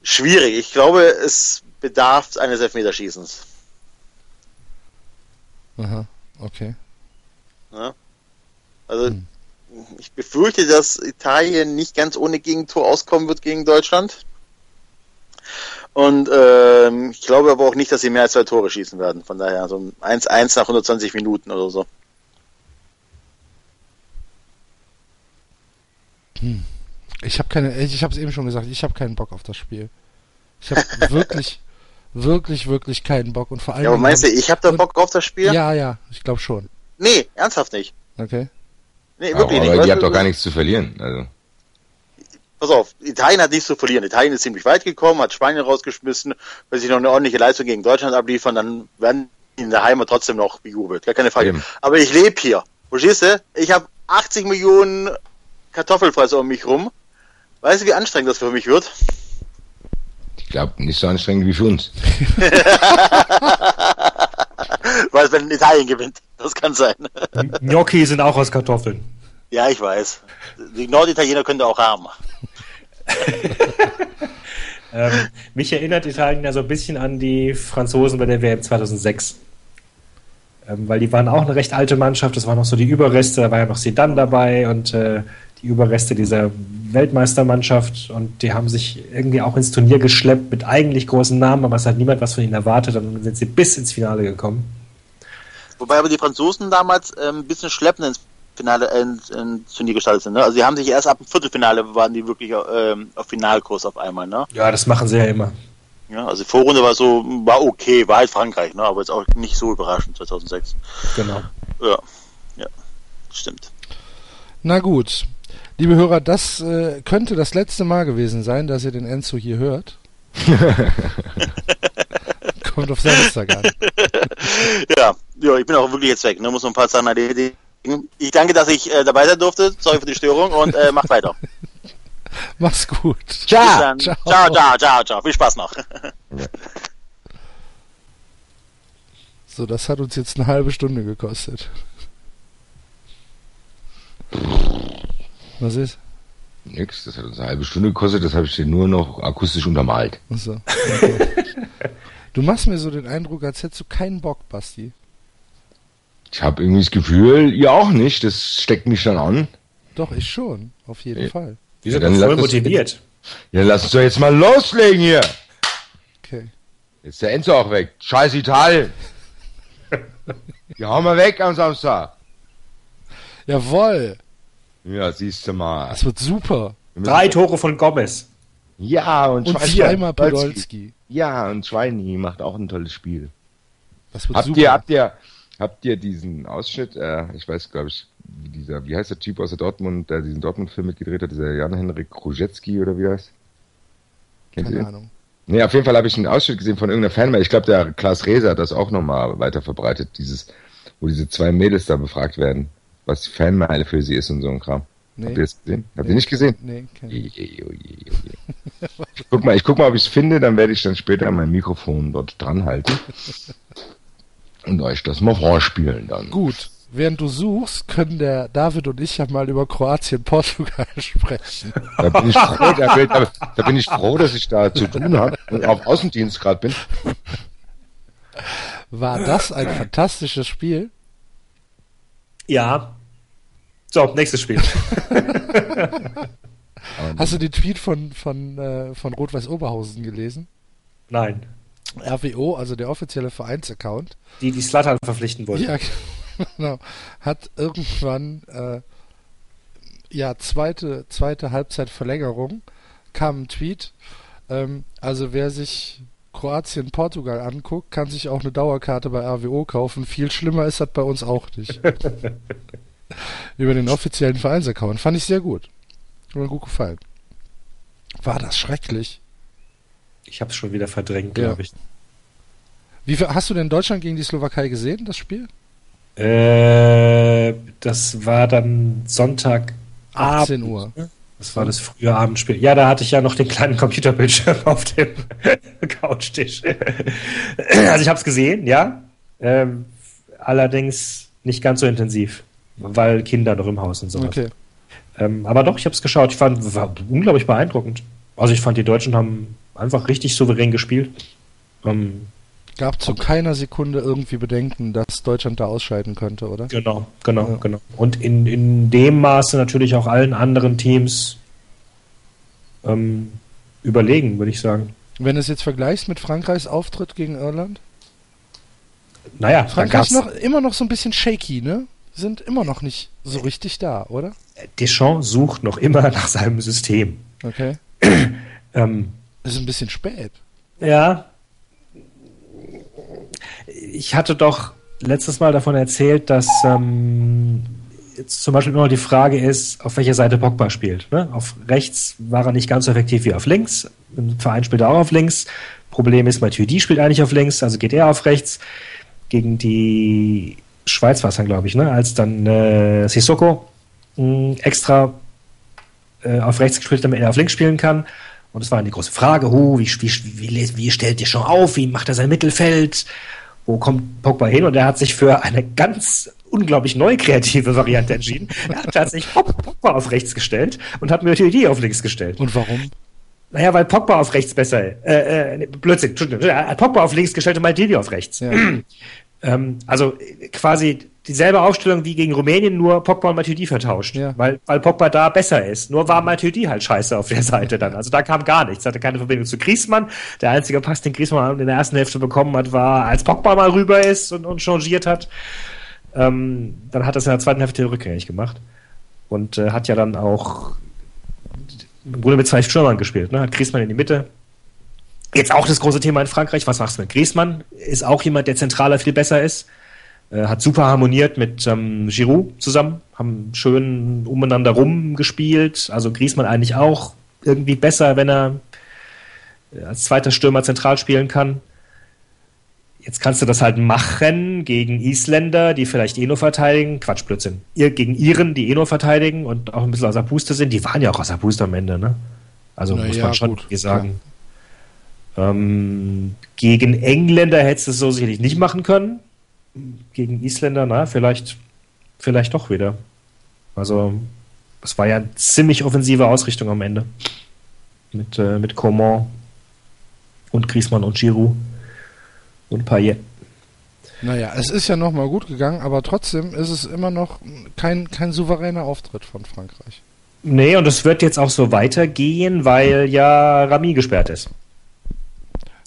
schwierig. Ich glaube, es bedarf eines Elfmeterschießens. Aha, okay. Ja? Also, ich befürchte, dass Italien nicht ganz ohne Gegentor auskommen wird gegen Deutschland. Und ähm, ich glaube aber auch nicht, dass sie mehr als zwei Tore schießen werden. Von daher so ein 1-1 nach 120 Minuten oder so. Ich habe keine, ich habe es eben schon gesagt, ich habe keinen Bock auf das Spiel. Ich habe [LAUGHS] wirklich, wirklich, wirklich keinen Bock und vor allem. Ja, aber meinst du, ich habe da Bock auf das Spiel? Ja, ja, ich glaube schon. Nee, ernsthaft nicht. Okay. Nee, Aber, wirklich nicht. aber ihr habt doch gar nichts zu verlieren. Also, Pass auf, Italien hat nichts zu verlieren. Italien ist ziemlich weit gekommen, hat Spanien rausgeschmissen. Wenn sie noch eine ordentliche Leistung gegen Deutschland abliefern, dann werden die in der Heimat trotzdem noch bejubelt. Gar keine Frage. Eben. Aber ich lebe hier. Verstehst du? Ich habe 80 Millionen Kartoffelfresser um mich rum. Weißt du, wie anstrengend das für mich wird? ich glaube, nicht so anstrengend wie für uns. [LAUGHS] Weil es wenn Italien gewinnt. Das kann sein. Gnocchi sind auch aus Kartoffeln. ja, ich weiß. Die Norditaliener können auch haben. [LAUGHS] Ähm, mich erinnert Italien ja so ein bisschen an die Franzosen bei der WM 2006. Ähm, weil die waren auch eine recht alte Mannschaft, das waren noch so die Überreste, da war ja noch Sedan dabei und äh, die Überreste dieser Weltmeistermannschaft und die haben sich irgendwie auch ins Turnier geschleppt mit eigentlich großen Namen, aber es hat niemand was von ihnen erwartet und dann sind sie bis ins Finale gekommen. Wobei aber die Franzosen damals ähm, ein bisschen schleppend ins Finale, äh, ins, ins Turnier gestartet sind. Ne? Also sie haben sich erst ab dem Viertelfinale waren die wirklich ähm, auf Finalkurs auf einmal. Ne? Ja, das machen sie ja immer. Ja, also die Vorrunde war so, war okay, war halt Frankreich, ne? aber jetzt auch nicht so überraschend 2006. Genau. Ja, ja, stimmt. Na gut. Liebe Hörer, das äh, könnte das letzte Mal gewesen sein, dass ihr den Enzo hier hört. [LAUGHS] Kommt auf Samstag an. [LAUGHS] Ja, ja, ich bin auch wirklich jetzt weg, ne? muss noch ein paar Sachen erledigen. Ich danke, dass ich äh, dabei sein durfte. Sorry für die Störung und äh, macht weiter. [LAUGHS] Mach's gut. Dann. Ciao. ciao, ciao, ciao, ciao. Viel Spaß noch. So, das hat uns jetzt eine halbe Stunde gekostet. Was ist? Nix, das hat uns eine halbe Stunde gekostet, das habe ich dir nur noch akustisch untermalt. Achso. Okay. Du machst mir so den Eindruck, als hättest du keinen Bock, Basti. Ich habe irgendwie das Gefühl, ihr auch nicht. Das steckt mich dann an. Doch, ich schon, auf jeden Ja. Fall. Wir sind Ja, voll lass das- motiviert. Ja, lass uns doch jetzt mal loslegen hier. Okay. Jetzt ist der Enzo auch weg. Scheiß Italien. Die hauen wir weg am Samstag. Jawoll, Ja, siehst du mal. das wird super. Drei Tore von Gomez. Ja, und, Und Schweini- zweimal Podolski. Ja, und Schweini macht auch ein tolles Spiel. Das wird Habt super. ihr, habt ihr, habt ihr diesen Ausschnitt, äh, ich weiß, glaube ich, wie dieser, wie heißt der Typ aus der Dortmund, der diesen Dortmund-Film mitgedreht hat, dieser Jan-Henrik Krujecki oder wie heißt? Kennt ihr Keine den? Ahnung. Nee, auf jeden Fall habe ich einen Ausschnitt gesehen von irgendeiner Fanmail. Ich glaube, der Klaas Reser hat das auch nochmal weiter verbreitet, dieses, wo diese zwei Mädels da befragt werden, was die Fanmeile für sie ist und so ein Kram. Nee. Habt ihr das gesehen? Habt ihr nicht gesehen? Nee, keine Je, je, je, je, je. Ich guck mal, ich guck mal, ob ich es finde, dann werde ich dann später mein Mikrofon dort dran halten [LAUGHS] und euch das mal vorspielen dann. Gut, während du suchst, können der David und ich ja mal über Kroatien, Portugal [LAUGHS] sprechen. Da bin ich froh, da, bin- da, da bin ich froh, dass ich da zu tun habe und auf Außendienst gerade bin. War das ein [LAUGHS] fantastisches Spiel? Ja. So, nächstes Spiel. [LAUGHS] Hast du den Tweet von, von, äh, von Rot-Weiß Oberhausen gelesen? Nein. RWO, also der offizielle Vereinsaccount, Die, die Slatan verpflichten wollten. ja, [LAUGHS] genau, hat irgendwann, äh, ja, zweite, zweite Halbzeitverlängerung, kam ein Tweet, ähm, also wer sich Kroatien, Portugal anguckt, kann sich auch eine Dauerkarte bei RWO kaufen. Viel schlimmer ist das bei uns auch nicht. [LAUGHS] Über den offiziellen Vereinsaccount. Fand ich sehr gut. Hat mir gut gefallen. War das schrecklich. Ich habe es schon wieder verdrängt, Ja. glaube ich. Wie viel, hast du denn Deutschland gegen die Slowakei gesehen, das Spiel? Äh, das war dann Sonntag 18 Uhr. Das war das frühe Abendspiel. Ja, da hatte ich ja noch den kleinen Computerbildschirm [LAUGHS] auf dem Couchtisch. Also ich habe es gesehen, ja. Ähm, allerdings nicht ganz so intensiv, weil Kinder noch im Haus und sowas. Okay. Ähm, aber doch, ich habe es geschaut. Ich fand, war unglaublich beeindruckend. Also ich fand, die Deutschen haben einfach richtig souverän gespielt. Ähm, Gab zu keiner Sekunde irgendwie Bedenken, dass Deutschland da ausscheiden könnte, oder? genau, genau, Ja. genau. Und in, in dem Maße natürlich auch allen anderen Teams ähm, überlegen, würde ich sagen. Wenn du es jetzt vergleichst mit Frankreichs Auftritt gegen Irland? Naja, Frankreich gab's noch immer noch so ein bisschen shaky, ne? Sind immer noch nicht so richtig da, oder? Deschamps sucht noch immer [LAUGHS] nach seinem System. Okay. [CLEARS THROAT] Ähm, Ist ein bisschen spät. ja. Ich hatte doch letztes Mal davon erzählt, dass ähm, jetzt zum Beispiel immer noch die Frage ist, auf welcher Seite Pogba spielt. Ne? Auf rechts war er nicht ganz so effektiv wie auf links. Im Verein spielt er auch auf links. Problem ist, Matuidi spielt eigentlich auf links, also geht er auf rechts. Gegen die Schweiz war es dann, glaube ich, ne? als dann äh, Sissoko mh, extra äh, auf rechts gespielt, damit er auf links spielen kann. Und es war die große Frage, huh, wie, wie, wie, wie stellt ihr schon auf, wie macht er sein Mittelfeld, wo kommt Pogba hin? Und er hat sich für eine ganz unglaublich neu kreative Variante entschieden. Er hat tatsächlich Pog- Pogba auf rechts gestellt und hat Matuidi auf links gestellt. Und warum? Naja, weil Pogba auf rechts besser, äh, äh, Blödsinn, Entschuldigung, er hat Pogba auf links gestellt und Maldini auf rechts. Ja. [CLEARS THROAT] Ähm, also quasi dieselbe Aufstellung wie gegen Rumänien, nur Pogba und Matuidi vertauscht, Ja. weil, weil Pogba da besser ist. Nur war Matuidi halt scheiße auf der Seite dann. Also da kam gar nichts, hatte keine Verbindung zu Griezmann. Der einzige Pass, den Griezmann in der ersten Hälfte bekommen hat, war, als Pogba mal rüber ist und, und changiert hat. Ähm, dann hat er es in der zweiten Hälfte rückgängig gemacht und äh, hat ja dann auch im Grunde mit zwei Stürmern gespielt. Ne? Hat Griezmann in die Mitte. Jetzt auch das große Thema in Frankreich. Was machst du mit Griezmann? Ist auch jemand, der zentraler viel besser ist. Äh, hat super harmoniert mit ähm, Giroud zusammen. Haben schön umeinander rumgespielt. Also Griezmann eigentlich auch irgendwie besser, wenn er äh, als zweiter Stürmer zentral spielen kann. Jetzt kannst du das halt machen gegen Isländer, die vielleicht eh nur verteidigen. Quatsch, Blödsinn. Ihr, gegen Iren, die eh nur verteidigen und auch ein bisschen aus der Puste sind. Die waren ja auch aus der Puste am Ende, ne? Also Na muss ja, man schon gut, sagen. Ähm, gegen Engländer hättest du es so sicherlich nicht machen können. Gegen Isländer, na, vielleicht, vielleicht doch wieder. Also, es war ja eine ziemlich offensive Ausrichtung am Ende. Mit, äh, mit Coman und Griezmann und Giroud. Und Payet. Naja, es ist ja nochmal gut gegangen, aber trotzdem ist es immer noch kein, kein souveräner Auftritt von Frankreich. Nee, und es wird jetzt auch so weitergehen, weil ja Rami gesperrt ist.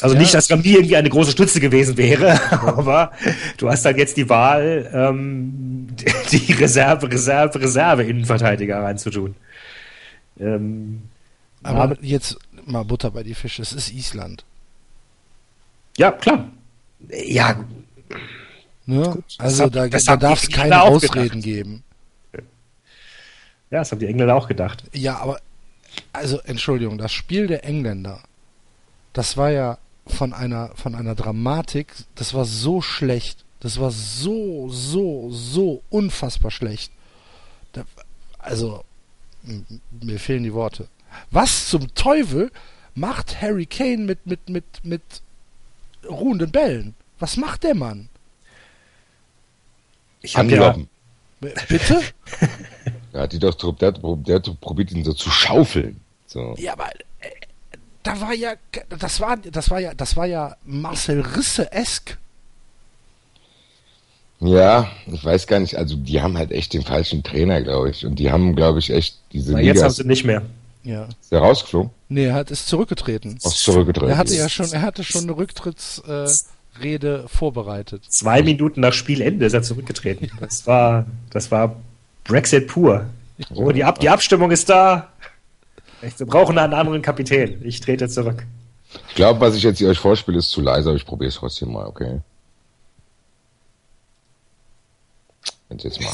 Also Ja. nicht, dass Rami irgendwie eine große Stütze gewesen wäre, [LAUGHS] aber du hast dann jetzt die Wahl, ähm, [LAUGHS] die Reserve, Reserve, Reserve Innenverteidiger reinzutun. Ähm, Aber aber- jetzt mal Butter bei die Fische, es ist Island. ja, klar. Ja, Ne? also hab- da, da darf es keine Ausreden gedacht. geben. ja, das haben die Engländer auch gedacht. Ja, aber, also Entschuldigung, das Spiel der Engländer, das war ja von einer, von einer Dramatik, das war so schlecht. Das war so, so, so unfassbar schlecht. Da, also, mir fehlen die Worte. Was zum Teufel macht Harry Kane mit, mit, mit, mit ruhenden Bällen? Was macht der Mann? Ich habe ja, Bitte? [LAUGHS] Der hat die doch, der, der probiert, ihn so zu schaufeln. So. Ja, aber da war ja, das war, das war ja, das war ja Marcel Risse-esk. Ja, ich weiß gar nicht, also die haben halt echt den falschen Trainer, glaube ich. Und die haben, glaube ich, echt diese na, Liga. jetzt haben Ist sie nicht mehr. Ja. der rausgeflogen? Nee, er hat ist zurückgetreten. Aus zurückgetreten. Er hatte ja schon, er hatte schon eine Rücktrittsrede äh, vorbereitet. Zwei Minuten nach Spielende ist er zurückgetreten. Das war, das war Brexit pur. Oh, die, Ab die Abstimmung ist da. Echt, Wir brauchen einen anderen Kapitän. Ich trete zurück. Ich glaube, was ich jetzt hier euch vorspiele, ist zu leise, aber ich probiere es trotzdem mal, okay? Wenn jetzt mal.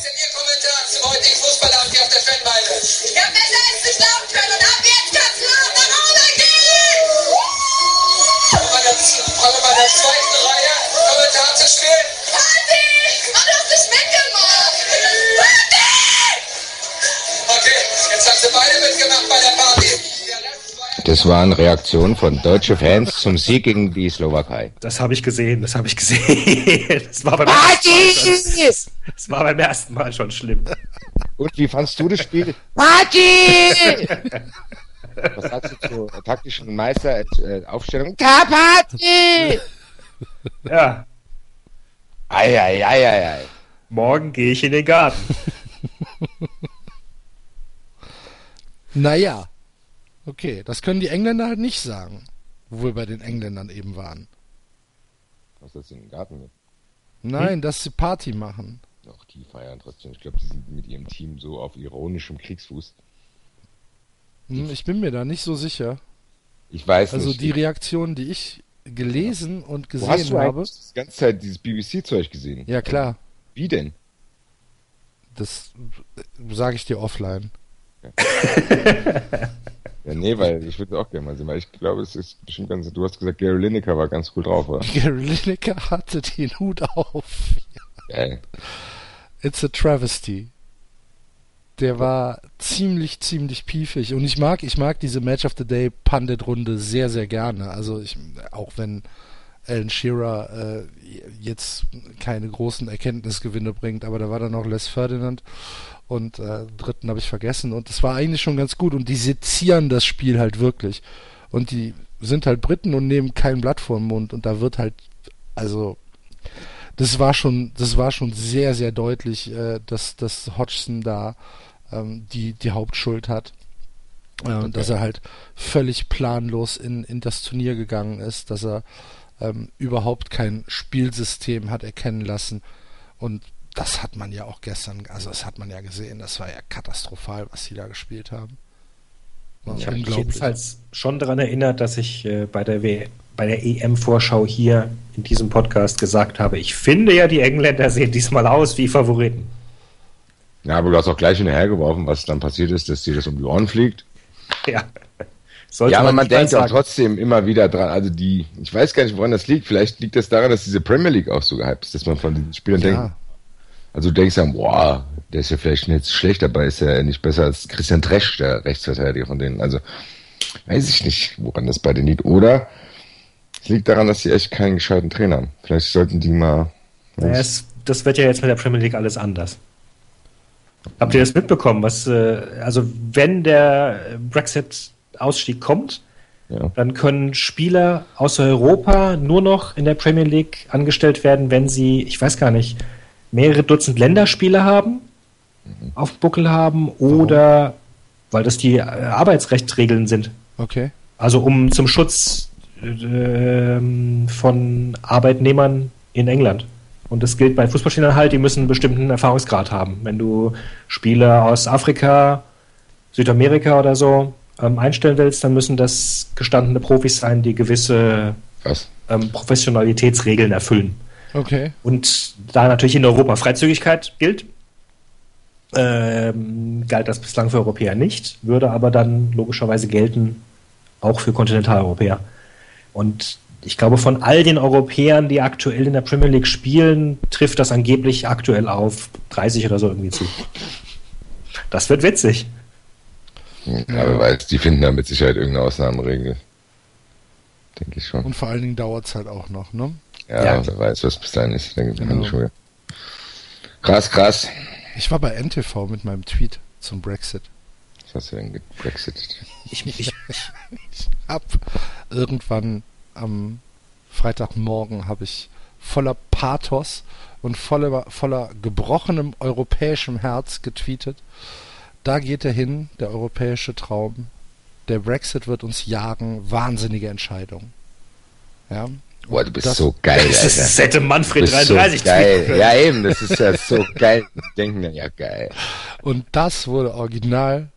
Jetzt haben sie beide mitgemacht bei der Party. Der Rest war Das waren Reaktionen von deutschen Fans zum Sieg gegen die Slowakei. Das habe ich gesehen, das habe ich gesehen. Das war, beim ersten Mal schon, das war beim ersten Mal schon schlimm. Und wie fandst du das Spiel? Party! Was sagst du zur taktischen Meister äh! Ja, Ei, ei, ei, ei, ei. morgen gehe ich in den Garten. Naja. Okay, das können die Engländer halt nicht sagen. Wo wir bei den Engländern eben waren. Was ist das in den Garten? mit? Nein, dass sie Party machen. Doch, die feiern trotzdem. Ich glaube, die sind mit ihrem Team so auf ironischem Kriegsfuß. Hm, ich bin mir da nicht so sicher. Ich weiß Also nicht. die Reaktionen, die ich gelesen und Wo hast gesehen du habe. die ganze Zeit dieses BBC-Zeug gesehen? Ja klar, Wie denn? das sage ich dir offline. Ja, nee, weil ich würde auch gerne mal sehen, weil ich glaube, es ist bestimmt ganz. Du hast gesagt, Gary Lineker war ganz cool drauf, oder? [LAUGHS] Gary Lineker hatte den Hut auf. Geil. It's a travesty. Der war ziemlich, ziemlich piefig. Und ich mag, ich mag diese Match of the Day Pundit-Runde sehr, sehr gerne. Also ich, auch wenn Alan Shearer äh, jetzt keine großen Erkenntnisgewinne bringt, aber da war dann noch Les Ferdinand und äh, dritten habe ich vergessen und es war eigentlich schon ganz gut und die sezieren das Spiel halt wirklich. Und die sind halt Briten und nehmen kein Blatt vor den Mund und da wird halt, also das war schon, das war schon sehr, sehr deutlich, äh, dass, dass Hodgson da ähm, die, die Hauptschuld hat. Äh, und Dass er halt völlig planlos in, in das Turnier gegangen ist, dass er ähm, überhaupt kein Spielsystem hat erkennen lassen. Und das hat man ja auch gestern, also das hat man ja gesehen, das war ja katastrophal, was sie da gespielt haben. War Ich habe mich jedenfalls schon daran erinnert, dass ich äh, bei der, w bei der EM-Vorschau hier in diesem Podcast gesagt habe, ich finde ja, die Engländer sehen diesmal aus wie Favoriten. Ja, aber du hast auch gleich hinterhergeworfen, was dann passiert ist, dass dir das um die Ohren fliegt. Ja, [LAUGHS] Sollte ja, aber man mal denkt auch trotzdem immer wieder dran. Also die, ich weiß gar nicht, woran das liegt. Vielleicht liegt das daran, dass diese Premier League auch so gehypt ist, dass man von den Spielern denkt. Ja, Also du denkst dann, boah, der ist ja vielleicht nicht schlecht, dabei ist er nicht besser als Christian Tresch, der Rechtsverteidiger von denen. Also weiß ich nicht, woran das bei denen liegt. Oder es liegt daran, dass sie echt keinen gescheiten Trainer haben. Vielleicht sollten die mal. Naja, es, das wird ja jetzt mit der Premier League alles anders. Habt ihr das mitbekommen? Was, äh, also wenn der Brexit-Ausstieg kommt, Ja. Dann können Spieler außer Europa nur noch in der Premier League angestellt werden, wenn sie, ich weiß gar nicht, mehrere Dutzend Länderspiele haben, auf dem Buckel haben oder weil das die äh, Arbeitsrechtsregeln sind. Okay. Also um zum Schutz ähm, von Arbeitnehmern in England. Und das gilt bei Fußballspielern halt, die müssen einen bestimmten Erfahrungsgrad haben. Wenn du Spieler aus Afrika, Südamerika oder so ähm, einstellen willst, dann müssen das gestandene Profis sein, die gewisse ähm, Professionalitätsregeln erfüllen. Okay. Und da natürlich in Europa Freizügigkeit gilt, ähm, galt das bislang für Europäer nicht, würde aber dann logischerweise gelten auch für Kontinentaleuropäer. Und ich glaube, von all den Europäern, die aktuell in der Premier League spielen, trifft das angeblich aktuell auf 30 oder so irgendwie zu. Das wird witzig. Ja, wer weiß, die finden da mit Sicherheit irgendeine Ausnahmeregel. Denke ich schon. Und vor allen Dingen dauert es halt auch noch, ne? Ja, Ja. wer weiß, was bis dahin ist. Denke ich Genau. wieder. Krass, krass. Ich war bei NTV mit meinem Tweet zum Brexit. Was hast du denn gebraxitet? Ich, ich, Ab irgendwann am Freitagmorgen habe ich voller Pathos und voller, voller gebrochenem europäischem Herz getweetet. Da geht er hin, der europäische Traum. Der Brexit wird uns jagen. Wahnsinnige Entscheidung. Ja. Boah, du bist Das- so geil, das, Alter. das hätte Manfred Du bist so 33 geil. Ja, eben, das ist ja so geil. Denken dann, ja, geil. Und das wurde original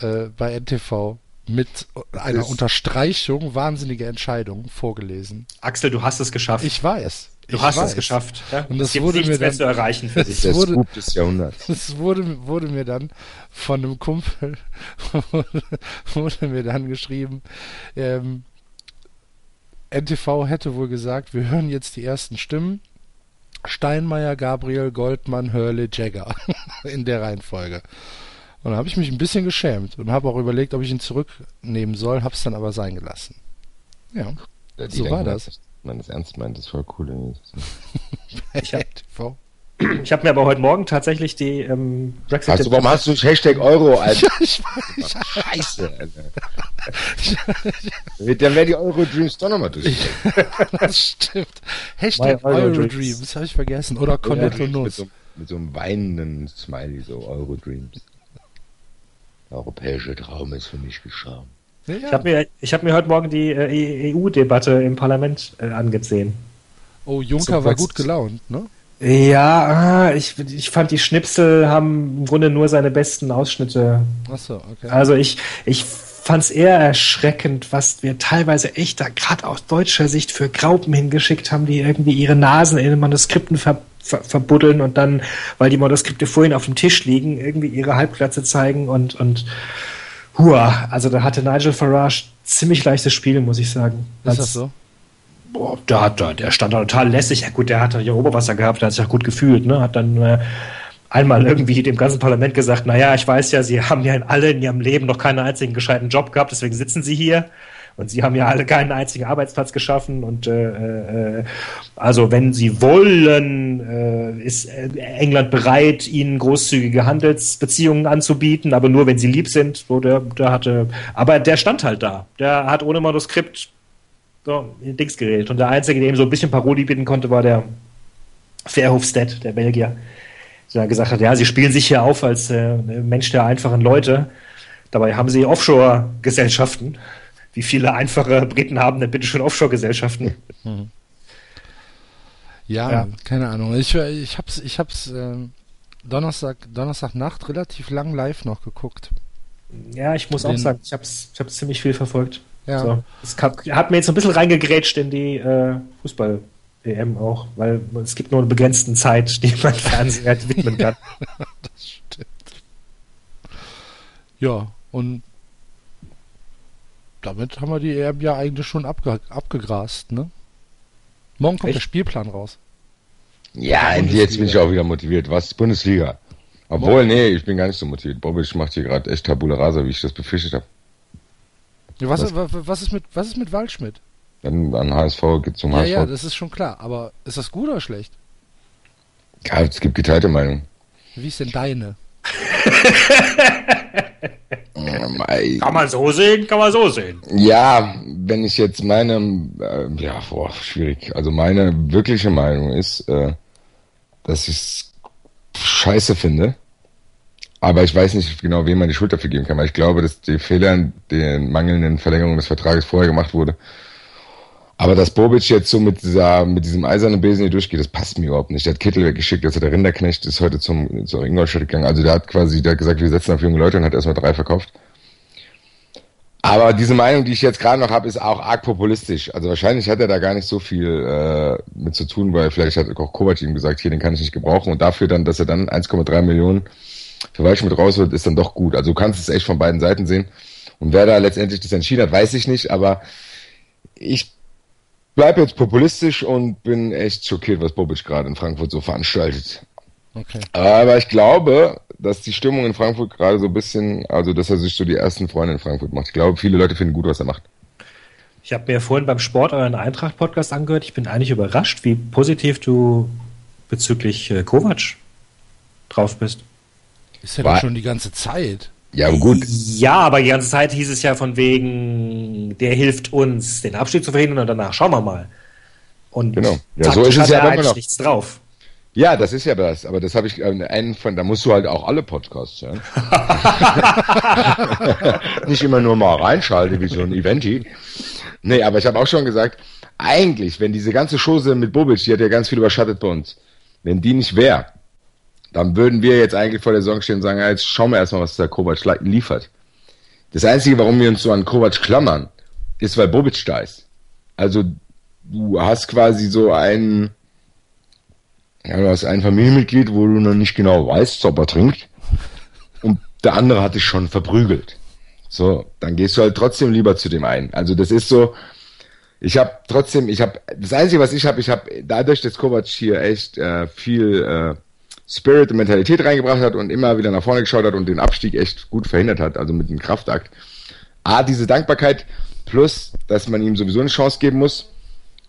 äh, bei NTV mit einer Das- Unterstreichung wahnsinnige Entscheidung vorgelesen. Axel, du hast es geschafft. Ich weiß. du ich hast weiß. es geschafft. Ja? Und das es gibt wurde nichts mir mehr dann- zu erreichen für Das dich. ist der wurde- Scoop des Jahrhunderts. [LAUGHS] Es wurde, wurde mir dann von einem Kumpel [LAUGHS] wurde mir dann geschrieben, ähm, NTV hätte wohl gesagt, wir hören jetzt die ersten Stimmen. Steinmeier, Gabriel, Goldmann, Hurley, Jagger [LAUGHS] in der Reihenfolge. Und da habe ich mich ein bisschen geschämt und habe auch überlegt, ob ich ihn zurücknehmen soll, habe es dann aber sein gelassen. Ja, Ja, die So war denken, das. dass Man das ernst meint, das ist voll cool. irgendwie. [LAUGHS] Ich hab- NTV. [CLEARS THROAT] Ich habe mir aber heute Morgen tatsächlich die ähm, Brexit. Hast du, warum hast du Hashtag Euro, [LAUGHS] Alter? Ja, ich weiß. Scheiße, Alter. Dann wäre die Euro Dreams doch nochmal [LAUGHS] durch. Das stimmt. Hashtag Euro Eurodreams, Dreams. das habe ich vergessen. Oder Cornetto mit, Nuss. so, mit so einem weinenden Smiley, so Euro Dreams. Der europäische Traum ist für mich geschaut. Ja, Ich habe mir, ich hab mir heute Morgen die äh, EU-Debatte im Parlament äh, angesehen. oh, Juncker Zum war gut gelaunt, ne? Ja, ah, ich, ich fand die Schnipsel haben im Grunde nur seine besten Ausschnitte. Achso, okay. Also ich, ich fand es eher erschreckend, was wir teilweise echt da gerade aus deutscher Sicht für Graupen hingeschickt haben, die irgendwie ihre Nasen in den Manuskripten ver, ver, verbuddeln und dann, weil die Manuskripte vorhin auf dem Tisch liegen, irgendwie ihre Halbplatze zeigen und, und hua, also da hatte Nigel Farage ziemlich leichtes Spiel, muss ich sagen. Ist das so? Boah, der, hat, da- der stand da total lässig. Ja gut, der hat ja Oberwasser gehabt, der hat sich auch gut gefühlt, ne? Hat dann äh, einmal irgendwie dem ganzen Parlament gesagt, naja, ich weiß ja, Sie haben ja alle in Ihrem Leben noch keinen einzigen gescheiten Job gehabt, deswegen sitzen Sie hier. Und Sie haben ja alle keinen einzigen Arbeitsplatz geschaffen. Und äh, äh, also wenn Sie wollen, äh, ist äh, England bereit, Ihnen großzügige Handelsbeziehungen anzubieten, aber nur wenn Sie lieb sind. So, der, der hatte, aber der stand halt da. Der hat ohne Manuskript so, in Dings geredet. Und der Einzige, der ihm so ein bisschen Parodie bieten konnte, war der Verhofstadt, der Belgier. Der gesagt hat, ja, sie spielen sich hier auf als äh, Mensch der einfachen Leute. Dabei haben sie Offshore-Gesellschaften. Wie viele einfache Briten haben denn bitte schon Offshore-Gesellschaften? [LAUGHS] Ja, Ja. keine Ahnung. Ich, ich hab's, ich hab's ähm, Donnerstag, Donnerstagnacht relativ lang live noch geguckt. Ja, ich muss auch Den- sagen, ich habe es ich hab's ziemlich viel verfolgt. Ja. So. Es hat, mir jetzt so ein bisschen reingegrätscht in die äh, Fußball-EM auch, weil es gibt nur eine begrenzte Zeit, die man [LAUGHS] Fernseher halt widmen kann. [LAUGHS] Ja, und damit haben wir die EM ja eigentlich schon abge abgegrast, ne? Morgen kommt Echt? der Spielplan raus. Ja, und jetzt bin ich auch wieder motiviert. Was? Bundesliga. Obwohl, nee, ich bin gar nicht so motiviert. Bobic macht hier gerade echt Tabula Rasa, wie ich das befürchtet habe. Was, Was? ist, wa- was, ist mit, was ist mit Waldschmidt? Dann an HSV geht zum Ja, HSV. ja, das ist schon klar. Aber ist das gut oder schlecht? Ja, es gibt geteilte Meinungen. Wie ist denn deine? [LAUGHS] Oh. Kann man so sehen, kann man so sehen. Ja, wenn ich jetzt meine, äh, ja, boah, schwierig. Also meine wirkliche Meinung ist, äh, dass ich es scheiße finde. Aber ich weiß nicht genau, wem man die Schuld dafür geben kann, weil ich glaube, dass die Fehler in den mangelnden Verlängerungen des Vertrages vorher gemacht wurde. Aber dass Bobic jetzt so mit dieser, mit diesem eisernen Besen hier durchgeht, das passt mir überhaupt nicht. Der hat Kittel weggeschickt, hat der Rinderknecht, ist heute zum, zur Ingolstadt gegangen. Also der hat quasi, der hat gesagt, wir setzen auf junge Leute und hat erstmal drei verkauft. Aber diese Meinung, die ich jetzt gerade noch habe, ist auch arg populistisch. Also wahrscheinlich hat er da gar nicht so viel äh, mit zu tun, weil vielleicht hat auch Kovac ihm gesagt, hier, den kann ich nicht gebrauchen. Und dafür dann, dass er dann 1,3 Millionen für Waldschmidt raus wird, ist dann doch gut. Also du kannst es echt von beiden Seiten sehen. Und wer da letztendlich das entschieden hat, weiß ich nicht. Aber ich bleibe jetzt populistisch und bin echt schockiert, was Bobic gerade in Frankfurt so veranstaltet. Okay. Aber ich glaube, dass die Stimmung in Frankfurt gerade so ein bisschen, also dass er sich so die ersten Freunde in Frankfurt macht. Ich glaube, viele Leute finden gut, was er macht. Ich habe mir vorhin beim Sport euren Eintracht-Podcast angehört. Ich bin eigentlich überrascht, wie positiv du bezüglich äh, Kovac drauf bist. Ist ja War- doch schon die ganze Zeit. Ja, aber gut. Ja, aber die ganze Zeit hieß es ja von wegen, der hilft uns, den Abstieg zu verhindern und danach schauen wir mal. Und Genau. Ja, so ist es ja er immer eigentlich noch. nichts drauf. Ja, das ist ja das. Aber das habe ich äh, einen von, da musst du halt auch alle Podcasts hören. [LAUGHS] Nicht immer nur mal reinschalten wie so ein Eventi. Nee, aber ich habe auch schon gesagt, eigentlich, wenn diese ganze Chose mit Bobic, die hat ja ganz viel überschattet bei uns, wenn die nicht wäre, dann würden wir jetzt eigentlich vor der Saison stehen und sagen, ja, jetzt schauen wir erstmal, was der Kovac li- liefert. Das Einzige, warum wir uns so an Kovac klammern, ist, weil Bobic da ist. Also du hast quasi so einen, ja, du hast ein Familienmitglied, wo du noch nicht genau weißt, ob er trinkt. Und der andere hat dich schon verprügelt. So, dann gehst du halt trotzdem lieber zu dem einen. Also das ist so, ich habe trotzdem, ich habe, das Einzige, was ich habe, ich habe dadurch, dass Kovac hier echt äh, viel äh, Spirit und Mentalität reingebracht hat und immer wieder nach vorne geschaut hat und den Abstieg echt gut verhindert hat, also mit einem Kraftakt. A, diese Dankbarkeit plus, dass man ihm sowieso eine Chance geben muss.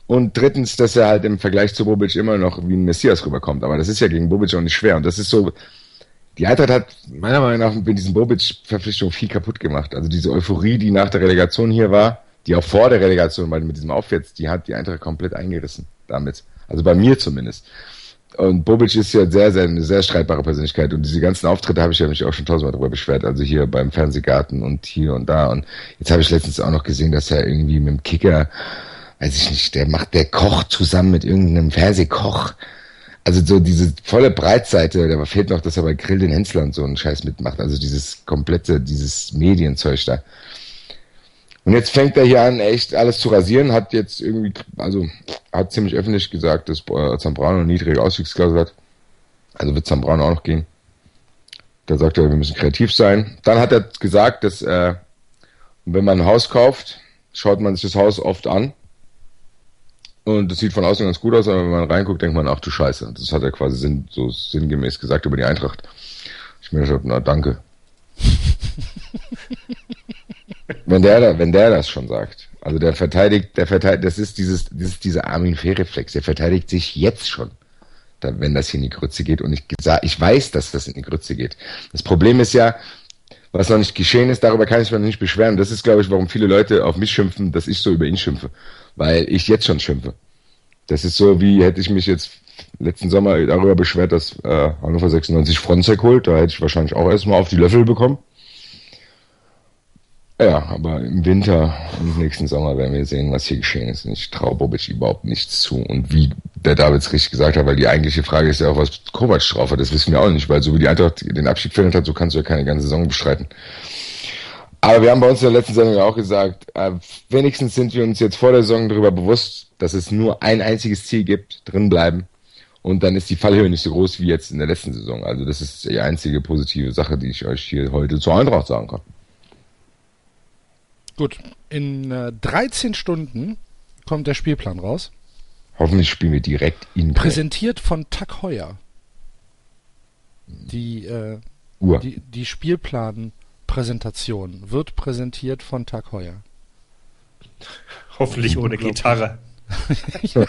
Und drittens, dass er halt im Vergleich zu Bobic immer noch wie ein Messias rüberkommt. Aber das ist ja gegen Bobic auch nicht schwer. Und das ist so, die Eintracht hat meiner Meinung nach mit diesen Bobic-Verpflichtungen viel kaputt gemacht. Also diese Euphorie, die nach der Relegation hier war, die auch vor der Relegation, weil mit diesem Aufwärts, die hat die Eintracht komplett eingerissen damit. Also bei mir zumindest. Und Bobic ist ja sehr, sehr, eine sehr streitbare Persönlichkeit. Und diese ganzen Auftritte habe ich ja mich auch schon tausendmal darüber beschwert. Also hier beim Fernsehgarten und hier und da. Und jetzt habe ich letztens auch noch gesehen, dass er irgendwie mit dem Kicker, weiß ich nicht, der macht, der kocht zusammen mit irgendeinem Fernsehkoch. Also so diese volle Breitseite, da fehlt noch, dass er bei Grill den Hensler und so einen Scheiß mitmacht. Also dieses komplette, dieses Medienzeug da. Und jetzt fängt er hier an, echt alles zu rasieren, hat jetzt irgendwie, also hat ziemlich öffentlich gesagt, dass äh, Zambrano eine niedrige Ausstiegsklausel hat. Also wird Zambrano auch noch gehen. Da sagt er, wir müssen kreativ sein. Dann hat er gesagt, dass äh, wenn man ein Haus kauft, schaut man sich das Haus oft an. Und das sieht von außen ganz gut aus, aber wenn man reinguckt, denkt man, ach du Scheiße. Das hat er quasi sinn, so sinngemäß gesagt über die Eintracht. Ich mir gedacht, na danke. [LAUGHS] wenn der, wenn der das schon sagt. Also der verteidigt, der verteidigt, das ist dieses, das ist dieser Armin Fee-Reflex, der verteidigt sich jetzt schon, wenn das hier in die Grütze geht. Und ich, ich weiß, dass das in die Grütze geht. Das Problem ist ja, was noch nicht geschehen ist, darüber kann ich mich noch nicht beschweren. Das ist, glaube ich, warum viele Leute auf mich schimpfen, dass ich so über ihn schimpfe. Weil ich jetzt schon schimpfe. Das ist so, wie hätte ich mich jetzt letzten Sommer darüber beschwert, dass äh, Hannover 96 Fronzek holt. Da hätte ich wahrscheinlich auch erstmal auf die Löffel bekommen. Ja, aber im Winter und nächsten Sommer werden wir sehen, was hier geschehen ist. Und ich traue Bobic überhaupt nichts zu. Und wie der Davids richtig gesagt hat, weil die eigentliche Frage ist ja auch, was Kovac drauf hat. Das wissen wir auch nicht, weil so wie die Eintracht den Abschied verhindert hat, so kannst du ja keine ganze Saison bestreiten. Aber wir haben bei uns in der letzten Sendung ja auch gesagt, äh, wenigstens sind wir uns jetzt vor der Saison darüber bewusst, dass es nur ein einziges Ziel gibt, drin bleiben. Und dann ist die Fallhöhe nicht so groß wie jetzt in der letzten Saison. Also das ist die einzige positive Sache, die ich euch hier heute zur Eintracht sagen kann. Gut, in äh, 13 Stunden kommt der Spielplan raus. Hoffentlich spielen wir direkt in Präsentiert von Tag Heuer. Die, äh, Uhr. die, die Spielplan-Präsentation wird präsentiert von Tag Heuer. Hoffentlich ohne Gitarre. [LAUGHS] [LAUGHS]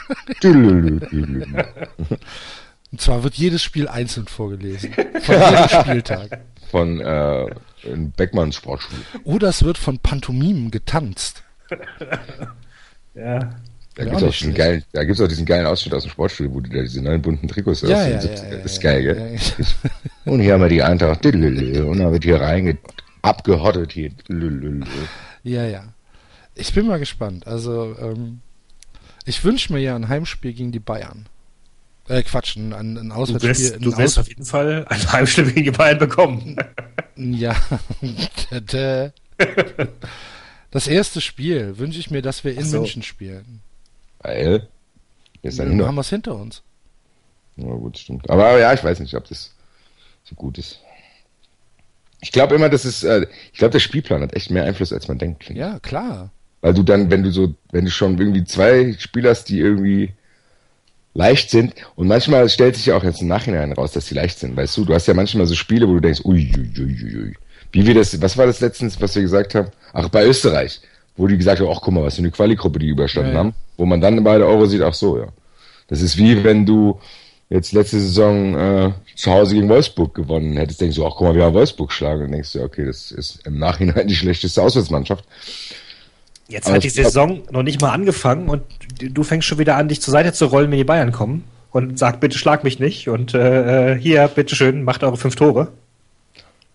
Und zwar wird jedes Spiel einzeln vorgelesen. Von jedem [LAUGHS] Spieltag. Von äh, in Beckmanns Sportschule. Oder es wird von Pantomimen getanzt. Ja. Da Ja, gibt's auch diesen geilen, da gibt's auch diesen geilen Ausschnitt aus dem Sportstudio, wo du da diese neuen bunten Trikots Ja, ja, 70ern. ja, ja, das ist geil, gell? ja. [LAUGHS] Und hier haben wir die Eintracht. Und dann wird hier reinge abgehottet hier. Ja, ja. Ich bin mal gespannt. Also, ähm, ich wünsche mir ja ein Heimspiel gegen die Bayern. Äh, Quatsch, ein, ein ein Du Auswärtsspiel. wirst, du ein wirst auf jeden Fall ein Heimspiel gegen die Bayern bekommen. Ja. Das erste Spiel wünsche ich mir, dass wir in so. München spielen. Weil, ist dann Dann nur. haben wir es hinter uns. Ja, gut, stimmt. Aber ja, ich weiß nicht, ob das so gut ist. Ich glaube immer, das ist, äh, ich glaube, der Spielplan hat echt mehr Einfluss, als man denkt. Ja, klar. Weil du dann, wenn du so, wenn du schon irgendwie zwei Spieler hast, die irgendwie leicht sind, und manchmal stellt sich ja auch jetzt im Nachhinein raus, dass sie leicht sind, weißt du, du hast ja manchmal so Spiele, wo du denkst, ui, ui, ui, ui, ui. Wie wir das, was war das letztens, was wir gesagt haben? Ach, bei Österreich, wo die gesagt haben, ach, guck mal, was für eine Quali-Gruppe die überstanden ja. haben, wo man dann bei der Euro sieht, ach so, ja. Das ist wie wenn du jetzt letzte Saison äh, zu Hause gegen Wolfsburg gewonnen hättest, denkst du, ach guck mal, wir haben Wolfsburg geschlagen. Und denkst du, okay, das ist im Nachhinein die schlechteste Auswärtsmannschaft. Jetzt Aber hat die Saison noch nicht mal angefangen und du fängst schon wieder an, dich zur Seite zu rollen, wenn die Bayern kommen und sag, bitte schlag mich nicht und äh, hier, bitteschön, macht eure fünf Tore.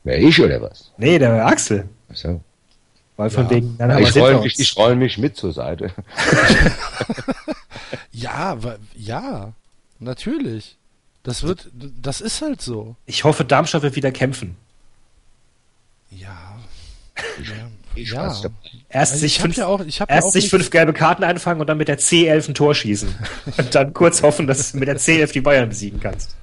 Wer ich oder was? Nee, der Axel. Ach So. Weil von Ja. wegen, dann Ich roll mich, ich roll mich mit zur Seite. [LAUGHS] Ja, ja. Natürlich. Das wird, das ist halt so. Ich hoffe, Darmstadt wird wieder kämpfen. Ja. Ich ja. Weiß, ja. Erst Also sich, ich fünf, ja auch- ich ja erst auch sich fünf gelbe Karten einfangen und dann mit der C11 ein Tor schießen. [LAUGHS] und dann kurz hoffen, dass du mit der C11 die Bayern besiegen kannst.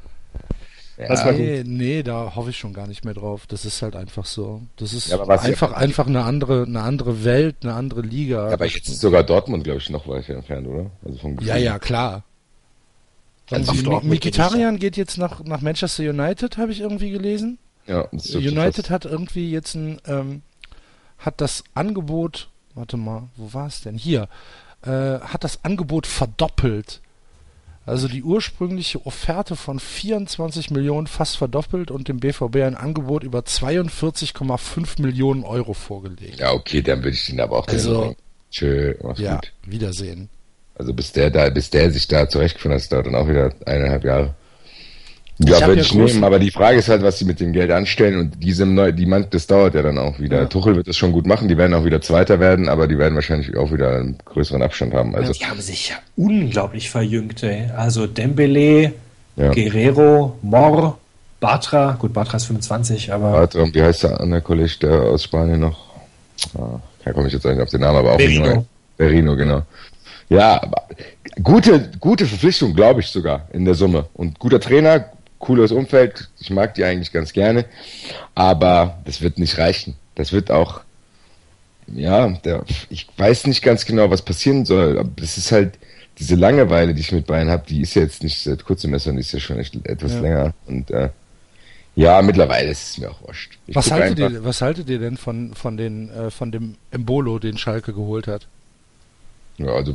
Gut. Nee, nee, da hoffe ich schon gar nicht mehr drauf. Das ist halt einfach so. Das ist Ja, aber was- einfach, einfach eine andere, eine andere Welt, eine andere Liga. Aber jetzt ist sogar Dortmund, glaube ich, noch weiter entfernt, oder? Also vom ja, ja, klar. Also Mikitarian geht jetzt nach, nach Manchester United, habe ich irgendwie gelesen. Ja, United hat irgendwie jetzt ein, ähm, hat das Angebot, warte mal, wo war es denn? Hier, äh, hat das Angebot verdoppelt. Also die ursprüngliche Offerte von 24 Millionen fast verdoppelt und dem BVB ein Angebot über 42,5 Millionen Euro vorgelegt. Ja, okay, dann würde ich den aber auch Also-. Tschö, mach's Ja, gut. Wiedersehen. Also bis der da, bis der sich da zurechtgefunden hat, das dauert dann auch wieder eineinhalb Jahre. Ja, würde ich nehmen, aber die Frage ist halt, was sie mit dem Geld anstellen und diesem neu, die man, das dauert ja dann auch wieder. Ja. Tuchel wird das schon gut machen, die werden auch wieder Zweiter werden, aber die werden wahrscheinlich auch wieder einen größeren Abstand haben. Also, Die haben sich ja unglaublich verjüngt, ey. Also Dembele, ja. Guerrero, Mor, Batra. Gut, Batra ist 25, aber Warte, und wie heißt der andere Kollege, der aus Spanien noch? Ah, da komme ich jetzt eigentlich auf den Namen, aber auch Berino. Berino, genau. Ja, gute, gute Verpflichtung, glaube ich sogar, in der Summe. Und guter Trainer, cooles Umfeld, ich mag die eigentlich ganz gerne, aber das wird nicht reichen. Das wird auch, ja, der, ich weiß nicht ganz genau, was passieren soll, aber das ist halt, diese Langeweile, die ich mit Bayern habe, die ist ja jetzt nicht seit kurzem sondern die ist ja schon echt etwas Ja. länger. Und äh, ja, mittlerweile ist es mir auch wurscht. Ich Was haltet, einfach- ihr, was haltet ihr denn von, von, den, äh, von dem Embolo, den Schalke geholt hat? Ja, also,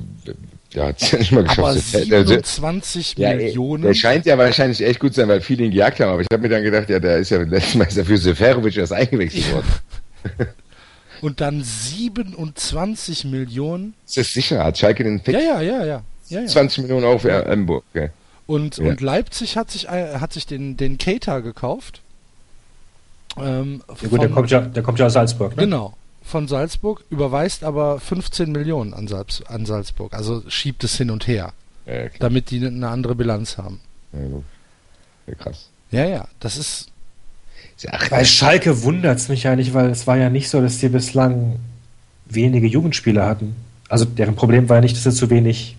der hat es ja nicht mal geschafft. Aber Der- der- der- 27 ja, Millionen. Der scheint ja wahrscheinlich echt gut zu sein, weil viele ihn gejagt haben. Aber ich habe mir dann gedacht, ja, der ist ja letztes Mal ist er für Seferovic erst eingewechselt worden. [LAUGHS] und dann 27 Millionen. Ist das sicher? Hat Schalke den Fix? Ja, ja, ja, ja. ja, ja. 20 Millionen Euro für Emburg. Okay. Und, Ja. und Leipzig hat sich, äh, hat sich den, den Keita gekauft. Ähm, ja gut, der kommt ja, der kommt ja aus Salzburg, ne? Genau. Von Salzburg, überweist aber 15 Millionen an, Salz, an Salzburg. Also schiebt es hin und her, Ja, damit die eine andere Bilanz haben. Ja, krass. Ja, ja, das ist. Ach, Bei Schalke wundert es mich ja nicht, weil es war ja nicht so, dass die bislang wenige Jugendspieler hatten. Also deren Problem war ja nicht, dass sie zu wenig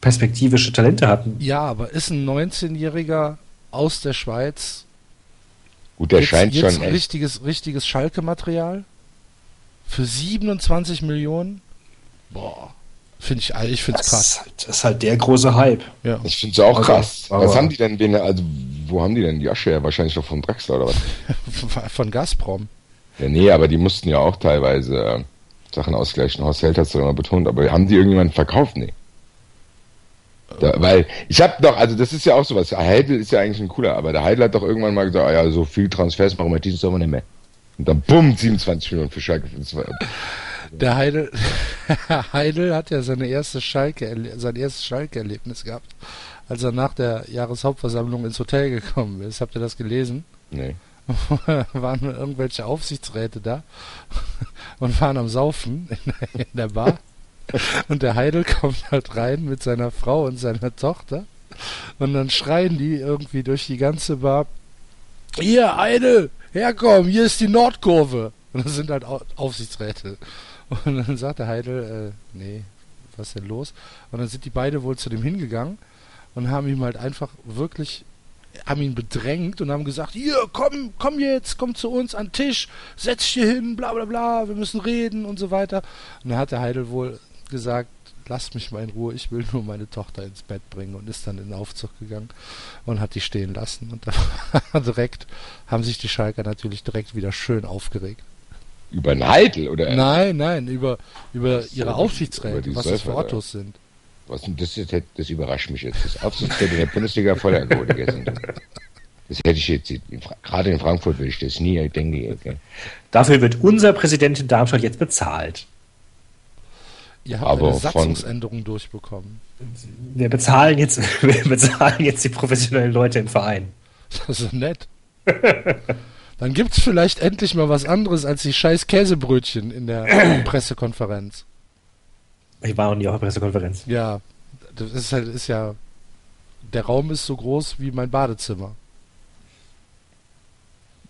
perspektivische Talente hatten. Ja, aber ist ein 19-Jähriger aus der Schweiz gut, der jetzt, scheint jetzt schon echt. richtiges, richtiges Schalke-Material für 27 Millionen? Boah. Finde ich, ich finde es krass. halt, das ist halt der große Hype. Ja. Ich finde es auch Also, krass. Was aber- haben die denn, wen, also, wo haben die denn die Asche her? Wahrscheinlich doch vom Draxler oder was? [LAUGHS] Von Gazprom. Ja, nee, aber die mussten ja auch teilweise äh, Sachen ausgleichen. Horst Held hat es immer betont, aber haben die irgendjemanden verkauft? Nee. Da, weil ich habe doch, also das ist ja auch sowas. Heidel ist ja eigentlich ein cooler, aber der Heidel hat doch irgendwann mal gesagt, ah ja, so viel Transfers machen wir diesen Sommer nicht mehr. Und dann bumm, 27 Millionen für Schalke. Das war, Der Heidel, [LAUGHS] Heidel hat ja seine erste Schalke, sein erstes Schalke-Erlebnis gehabt, als er nach der Jahreshauptversammlung ins Hotel gekommen ist. Habt ihr das gelesen? Nee. [LAUGHS] waren irgendwelche Aufsichtsräte da [LAUGHS] und waren am Saufen in der, in der Bar. Und der Heidel kommt halt rein mit seiner Frau und seiner Tochter. Und dann schreien die irgendwie durch die ganze Bar: Hier, Heidel, herkommen, hier ist die Nordkurve. Und das sind halt Au- Aufsichtsräte. Und dann sagt der Heidel: äh, Nee, was ist denn los? Und dann sind die beide wohl zu dem hingegangen und haben ihm halt einfach wirklich haben ihn bedrängt und haben gesagt, hier, komm, komm jetzt, komm zu uns an den Tisch, setz dich hier hin, bla bla bla, wir müssen reden und so weiter. Und dann hat der Heidel wohl gesagt, lasst mich mal in Ruhe, ich will nur meine Tochter ins Bett bringen und ist dann in den Aufzug gegangen und hat die stehen lassen. Und da [LAUGHS] direkt haben sich die Schalker natürlich direkt wieder schön aufgeregt. Über einen Heidel oder Nein, nein, über, über so, ihre Aufsichtsräte, die was das für. Autos sind. was das, jetzt- das überrascht mich jetzt. Das Aufsichtsräte der Bundesliga Vollalkoholiker sind. Das hätte ich jetzt, gerade in Frankfurt würde ich das nie denken. Okay. Dafür wird unser Präsident in Darmstadt jetzt bezahlt. Ihr habt Aber eine von- Satzungsänderung durchbekommen. Wir bezahlen jetzt, [LAUGHS] wir bezahlen jetzt die professionellen Leute im Verein. Das ist nett. [LAUGHS] Dann gibt's vielleicht endlich mal was anderes als die scheiß Käsebrötchen in der [CLEARS THROAT] Pressekonferenz. Ich war noch nie auf der Pressekonferenz. Ja, das ist halt, ist ja, der Raum ist so groß wie mein Badezimmer.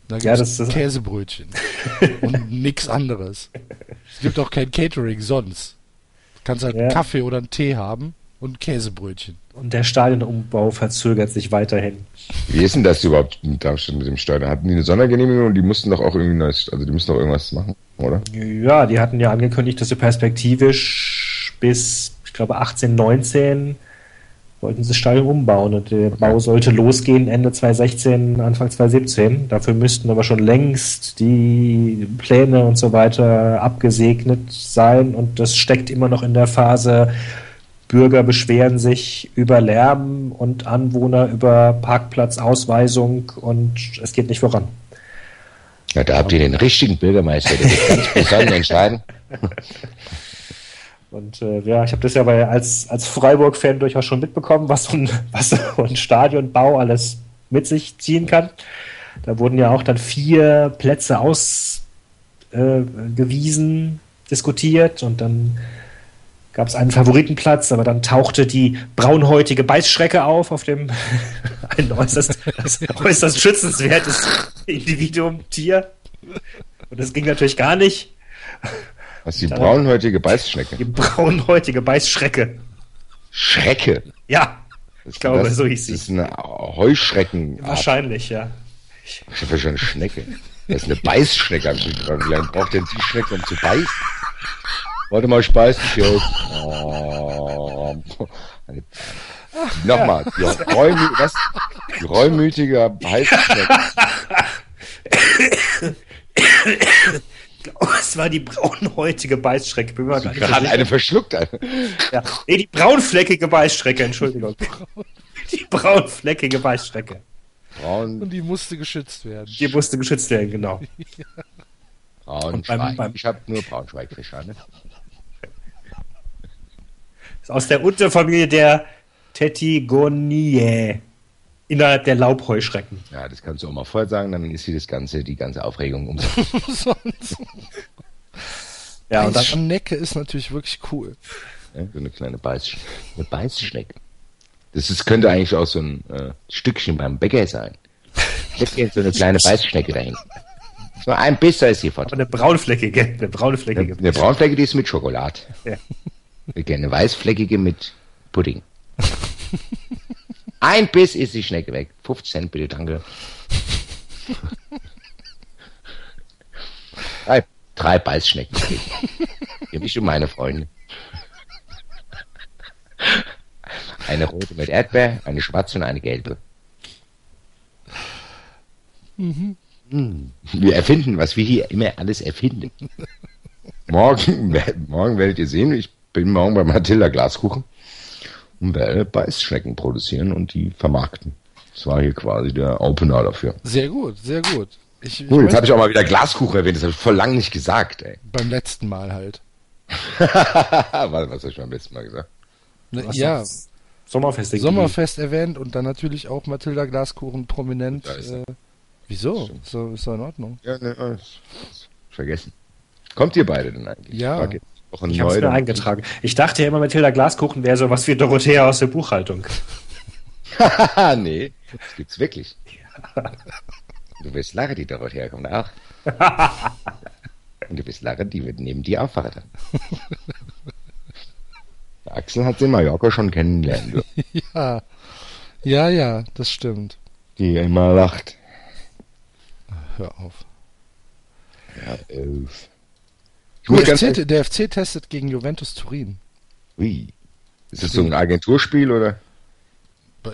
Da Ja, gibt's das ist- Käsebrötchen und [LAUGHS] nix anderes. Es gibt auch kein Catering sonst. Kannst halt Ja. einen Kaffee oder einen Tee haben und Käsebrötchen. Und der Stadionumbau verzögert sich weiterhin. Wie ist denn das überhaupt mit Darmstadt mit dem Stadion? Hatten die eine Sondergenehmigung und die mussten doch auch irgendwie neues, also die mussten doch irgendwas machen, oder? Ja, die hatten ja angekündigt, dass sie perspektivisch bis, ich glaube, 18, 19 wollten sie das Stadion umbauen und der Bau sollte losgehen Ende 2016, Anfang 2017. Dafür müssten aber schon längst die Pläne und so weiter abgesegnet sein und das steckt immer noch in der Phase, Bürger beschweren sich über Lärm und Anwohner über Parkplatzausweisung und es geht nicht voran. Ja, da habt ihr den richtigen Bürgermeister, der wird ganz besonnen entscheiden. [LAUGHS] Und äh, ja, ich habe das ja bei, als, als Freiburg-Fan durchaus schon mitbekommen, was so, ein, [LAUGHS] was so ein Stadionbau alles mit sich ziehen kann. Da wurden ja auch dann vier Plätze ausgewiesen, äh, diskutiert und dann gab es einen Favoritenplatz, aber dann tauchte die braunhäutige Beißschrecke auf, auf dem [LAUGHS] ein äußerst, äußerst schützenswertes Individuum, Tier. Und das ging natürlich gar nicht. Was die braunhäutige Die Beißschnecke. braunhäutige Beißschrecke. Schrecke. Ja, Ich glaube, so hieß sie. Das ist eine Heuschrecken. wahrscheinlich, ja. Ich habe schon eine Schnecke. Das ist eine Beißschnecke. Hab ich gefragt. Wie lange braucht denn die Schnecke, um zu beißen? Warte mal, ich beiß dich jetzt. Oh. Nochmal, die, Reumü was? die reumütige [LAUGHS] Beißschnecke. [LAUGHS] Oh, [LAUGHS] es war die braunhäutige Beißschrecke. Bin mir Gerade sicher. eine verschluckt. Alter. ja. Nee, die braunfleckige Beißschrecke, Entschuldigung. Die braunfleckige Beißschrecke. Braun, Und die musste geschützt werden. Die musste geschützt werden, genau. Braunschweig. beim- beim- ich habe nur Braunschweigfischer. Ne? Ist aus der Unterfamilie der Tetigoniae. Innerhalb der Laubheuschrecken. Ja, das kannst du auch mal vorher sagen, dann ist hier das ganze, die ganze Aufregung um. [LAUGHS] Sonst. Ja, Eine und dann, Schnecke ist natürlich wirklich cool. Ja, so eine kleine Beiß, eine Beißschnecke. Das ist, könnte eigentlich auch so ein äh, Stückchen beim Bäcker sein. Jetzt geht so eine kleine Beißschnecke dahin. So ein Biss, da ist sie fort. aber eine braunfleckige, eine braunfleckige. Eine braunfleckige, die ist mit Schokolade. Ja. Gerne eine weißfleckige mit Pudding. [LAUGHS] Ein Biss ist die Schnecke weg. 50 Cent bitte, danke. [LAUGHS] drei, drei Beißschnecken. Für mich und meine Freunde. Eine rote mit Erdbeer, eine schwarze und eine gelbe. Mhm. Wir erfinden, was wir hier immer alles erfinden. Morgen, [LAUGHS] morgen werdet ihr sehen, ich bin morgen bei Matilda Glaskuchen und werde Beißschnecken produzieren und die vermarkten. Das war hier quasi der Opener dafür. Sehr gut, sehr gut. Ich, ich Cool, jetzt habe ich auch mal wieder Glaskuchen erwähnt, das habe ich voll lang nicht gesagt, ey. [LAUGHS] beim letzten Mal halt. was, was habe ich beim letzten Mal gesagt? Ne, Was ja? Sommerfest. Sommerfest erwähnt und dann natürlich auch Mathilda Glaskuchen prominent. Äh, wieso? Stimmt. So, ist doch in Ordnung. Ja, ne, vergessen. Kommt ihr beide denn eigentlich? Ja. Wochen Ich habe es mir eingetragen. Ich dachte ja immer, Mathilda Glaskuchen wäre sowas wie Dorothea aus der Buchhaltung. Haha, [LAUGHS] nee, das gibt's wirklich. Du wirst lachen, die Dorothea kommt auch. Und du wirst lachen, die wird neben dir aufwarten. Der [LAUGHS] Axel hat sie in Mallorca schon kennengelernt, du. [LAUGHS] Ja, ja, ja, das stimmt. die immer lacht. Hör auf. Ja, elf. Der FC, der FC testet gegen Juventus Turin. Ui. Ist das so ein Agenturspiel oder?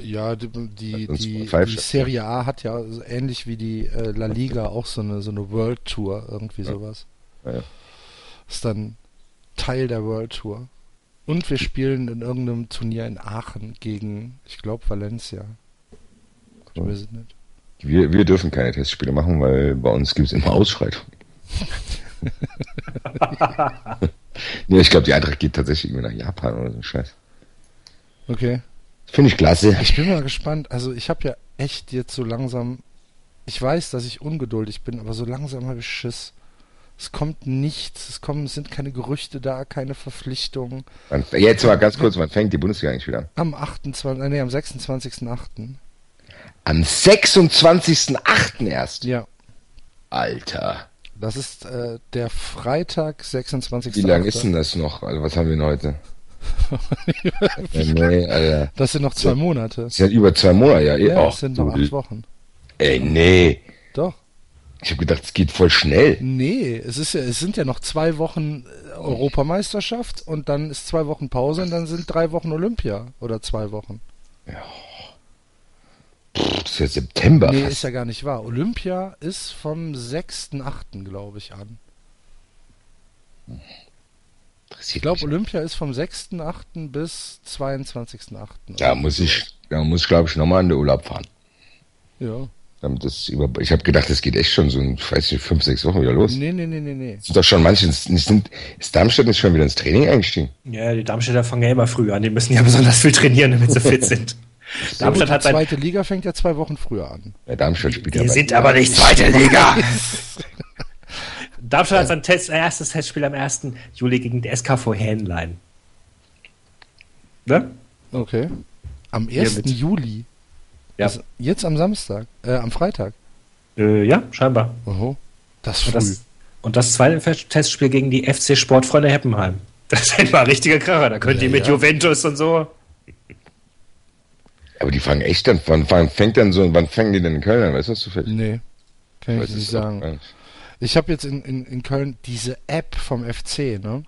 Ja, die, die, die, Serie A hat ja ähnlich wie die äh, La Liga auch so eine, so eine World Tour, irgendwie sowas. Ja, ja. Ist dann Teil der World Tour. Und wir spielen in irgendeinem Turnier in Aachen gegen, ich glaube, Valencia. Ich weiß es nicht. Wir, wir dürfen keine Testspiele machen, weil bei uns gibt's immer Ausschreitungen. [LAUGHS] nee, ich glaube, die Eintracht geht tatsächlich irgendwie nach Japan oder so ein Scheiß. Okay. Finde ich klasse. Ich bin mal gespannt. Also ich habe ja echt jetzt so langsam. Ich weiß, dass ich ungeduldig bin, aber so langsam habe ich Schiss. Es kommt nichts. Es kommen, es sind keine Gerüchte da, keine Verpflichtungen. Wann- Jetzt mal ganz kurz, wann fängt die Bundesliga eigentlich wieder an? Am 28. Nee, am 26.8. Am 26.08. erst. Ja. Alter. Das ist äh, der Freitag, 26. Wie lange ist denn das noch? Also was haben wir denn heute? [LAUGHS] ja, nee, Alter. Das sind noch zwei Monate. Das sind über zwei Monate, ja. Ja, Och, das sind noch acht Wochen. Ey, nee. Doch. Ich habe gedacht, es geht voll schnell. Nee, es ist ja, es sind ja noch zwei Wochen äh, Europameisterschaft und dann ist zwei Wochen Pause und dann sind drei Wochen Olympia oder zwei Wochen. Pff, das ist ja September Nee, fast. ist ja gar nicht wahr. Olympia ist vom 6.8., glaube ich, an. Ich glaube. Olympia ist vom 6.8. bis 22.8. Da muss ich, da muss ich glaube ich nochmal in den Urlaub fahren. Ja. Damit das über, ich habe gedacht, das geht echt schon so, in, ich weiß nicht, fünf, sechs Wochen wieder los. Nee, nee, nee, nee, nee. Sind doch schon manche, sind, ist Darmstadt nicht schon wieder ins Training eingestiegen? Ja, die Darmstädter fangen ja immer früh an. Die müssen ja besonders viel trainieren, damit sie fit [LAUGHS] sind. Darmstadt die hat sein, zweite Liga fängt ja zwei Wochen früher an. Ja, Darmstadt spielt ja die bei- sind aber nicht zweite Liga. [LAUGHS] Darmstadt hat sein Test, erstes Testspiel am 1. Juli gegen die SKV Hähnlein. Ne? Okay. Am Hier 1. mit- Juli. Ja. Also jetzt am Samstag, äh, am Freitag. Äh, ja, scheinbar. Oho. Das ist Und früh. das, und das zweite Testspiel gegen die FC Sportfreunde Heppenheim. [LAUGHS] Das ist ein richtiger Kracher. Da könnt Ja, ihr mit ja. Juventus und so. Aber die fangen echt dann, wann, wann fängt dann so, wann fangen die denn in Köln an? Weißt du das zufällig? nee, kann ich Weiß nicht sagen. nicht. Ich habe jetzt in, in, in Köln diese App vom FC, ne?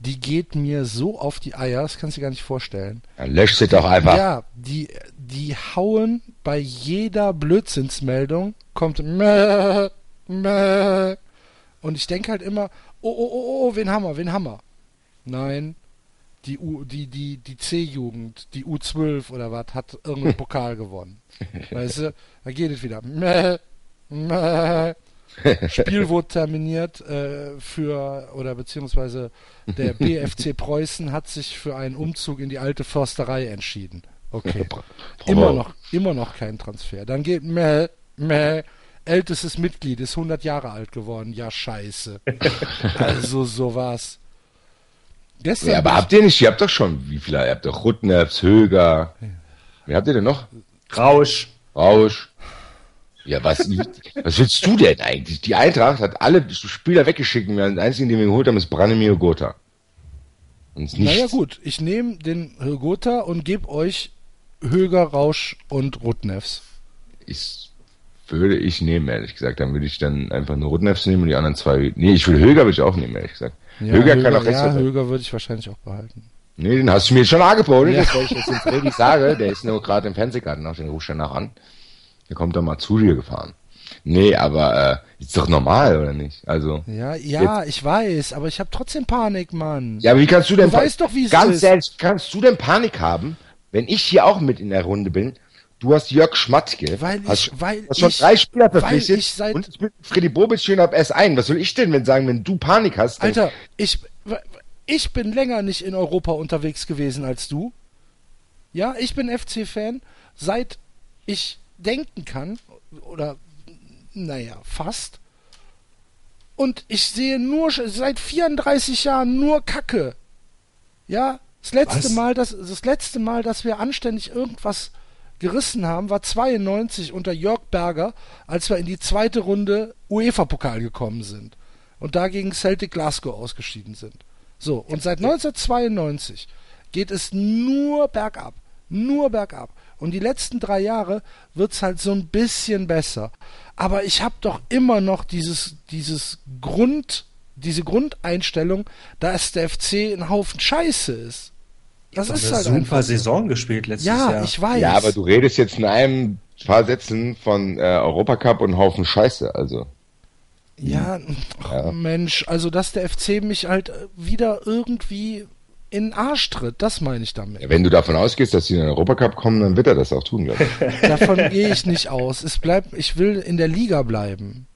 Die geht mir so auf die Eier, das kannst du dir gar nicht vorstellen. Dann löscht sie doch einfach. Ja, die, die hauen bei jeder Blödsinnsmeldung, kommt [LAUGHS] Mäh, Mäh. und ich denke halt immer, oh, oh, oh, oh, wen haben wir, wen haben wir? Nein, die, U, die, die, die C-Jugend, die U12 oder was, hat irgendeinen [LAUGHS] Pokal gewonnen. Weißt du, da geht es wieder. Mäh, [LAUGHS] Mäh. Spiel wurde terminiert äh, für, oder beziehungsweise der BFC Preußen hat sich für einen Umzug in die alte Försterei entschieden. Okay. Immer noch, immer noch kein Transfer. Dann geht Meh, Meh, ältestes Mitglied ist 100 Jahre alt geworden. Ja, scheiße. [LAUGHS] also sowas. Gestern Ja, aber habt ihr nicht, ihr habt doch schon, wie viele, ihr habt doch Rutnefs, Höger. Wer habt ihr denn noch? Rausch. Rausch. Ja, was, was willst du denn eigentlich? Die Eintracht hat alle Spieler weggeschickt und den einzigen, den wir geholt haben, ist Branimir Gotha. Und ich, nichts. naja gut, ich nehme den Gotha und gebe euch Höger, Rausch und Rutnefs. Ich würde ich nehmen, ehrlich gesagt. Dann würde ich dann einfach nur Rutnefs nehmen und die anderen zwei. Nee, ich würde Höger würde ich auch nehmen, ehrlich gesagt. Ja, Höger, kann auch rechts ja, sein. Höger würde ich wahrscheinlich auch behalten. Nee, den hast du mir jetzt schon angeboten. Ja. Das, weil ich jetzt den Freddy sage, der ist nur gerade im Fernsehgarten noch, den ruf ich danach an. Der kommt doch mal zu dir gefahren. Nee, aber äh, ist doch normal, oder nicht? Also. Ja, ja, ich weiß, aber ich habe trotzdem Panik, Mann. Ja, aber wie kannst du denn Du weißt doch, wie es ganz ist. ehrlich, kannst du denn Panik haben, wenn ich hier auch mit in der Runde bin? Du hast Jörg Schmatke. Weil ich- hast, weil hast schon ich- drei Spieler verpflichtet ich seit- und ich bin Freddy Bobic stehen ab S1. Was soll ich denn, wenn sagen, wenn du Panik hast? Alter, ich ich bin länger nicht in Europa unterwegs gewesen als du. Ja, ich bin FC-Fan, seit ich denken kann, oder naja, fast. Und ich sehe nur seit 34 Jahren nur Kacke. Ja, das letzte Was? Mal, dass, das letzte Mal, dass wir anständig irgendwas gerissen haben, war 92 unter Jörg Berger, als wir in die zweite Runde UEFA-Pokal gekommen sind und da gegen Celtic Glasgow ausgeschieden sind. So, und seit 1992 geht es nur bergab. Nur bergab. Und die letzten drei Jahre wird's halt so ein bisschen besser. Aber ich habe doch immer noch dieses, dieses Grund, diese Grundeinstellung, dass der FC ein Haufen Scheiße ist. Das ist eine halt super einfach so. Saison gespielt letztes Ja, Jahr. ich weiß. Ja, aber du redest jetzt in einem paar Sätzen von äh, Europacup und Haufen Scheiße, also. Ja, ach, Ja. Mensch, also dass der FC mich halt äh, wieder irgendwie in den Arsch tritt, das meine ich damit. Ja, wenn du davon ausgehst, dass sie in den Europacup kommen, dann wird er das auch tun, glaube ich. [LAUGHS] Davon gehe ich nicht aus. Es bleibt, ich will in der Liga bleiben.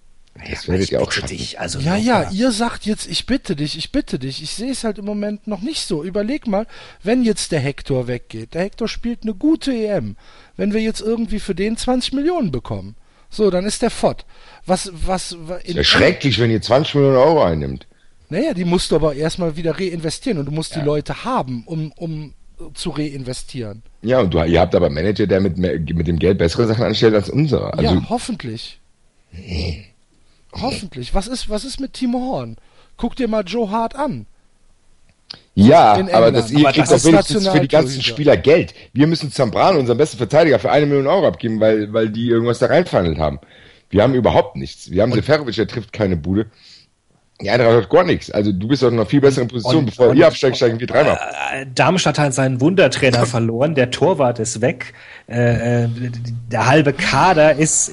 Das werdet ihr auch schaffen. dich, also Ja, locker. ja, ihr sagt jetzt, ich bitte dich, ich bitte dich. Ich sehe es halt im Moment noch nicht so. Überleg mal, wenn jetzt der Hector weggeht. Der Hector spielt eine gute EM. Wenn wir jetzt irgendwie für den 20 Millionen bekommen. So, dann ist der fort. Was, was, wa- in, Wäre schrecklich, wenn ihr 20 Millionen Euro einnimmt. Naja, die musst du aber erstmal wieder reinvestieren und du musst die Leute haben, um, um zu reinvestieren. Ja, und du, ihr habt aber einen Manager, der mit, mit dem Geld bessere Sachen anstellt als unserer. Also, ja, hoffentlich. Hoffentlich. Was ist, was ist mit Timo Horn? Guck dir mal Joe Hart an. ja, aber das, ihr Aber kriegt doch ist wenigstens für die ganzen. Spieler Geld. Wir müssen Zambrano, unseren besten Verteidiger, für eine Million Euro abgeben, weil, weil die irgendwas da reinverhandelt haben. Wir haben überhaupt nichts. Wir haben Seferovic, der trifft keine Bude. Die Eintracht hat gar nichts. Also du bist doch in einer viel besseren Position. Und- Bevor und- ihr absteigt, steigen wir dreimal. Äh, Darmstadt hat seinen Wundertrainer [LAUGHS] verloren, der Torwart ist weg, äh, äh, der halbe Kader ist äh,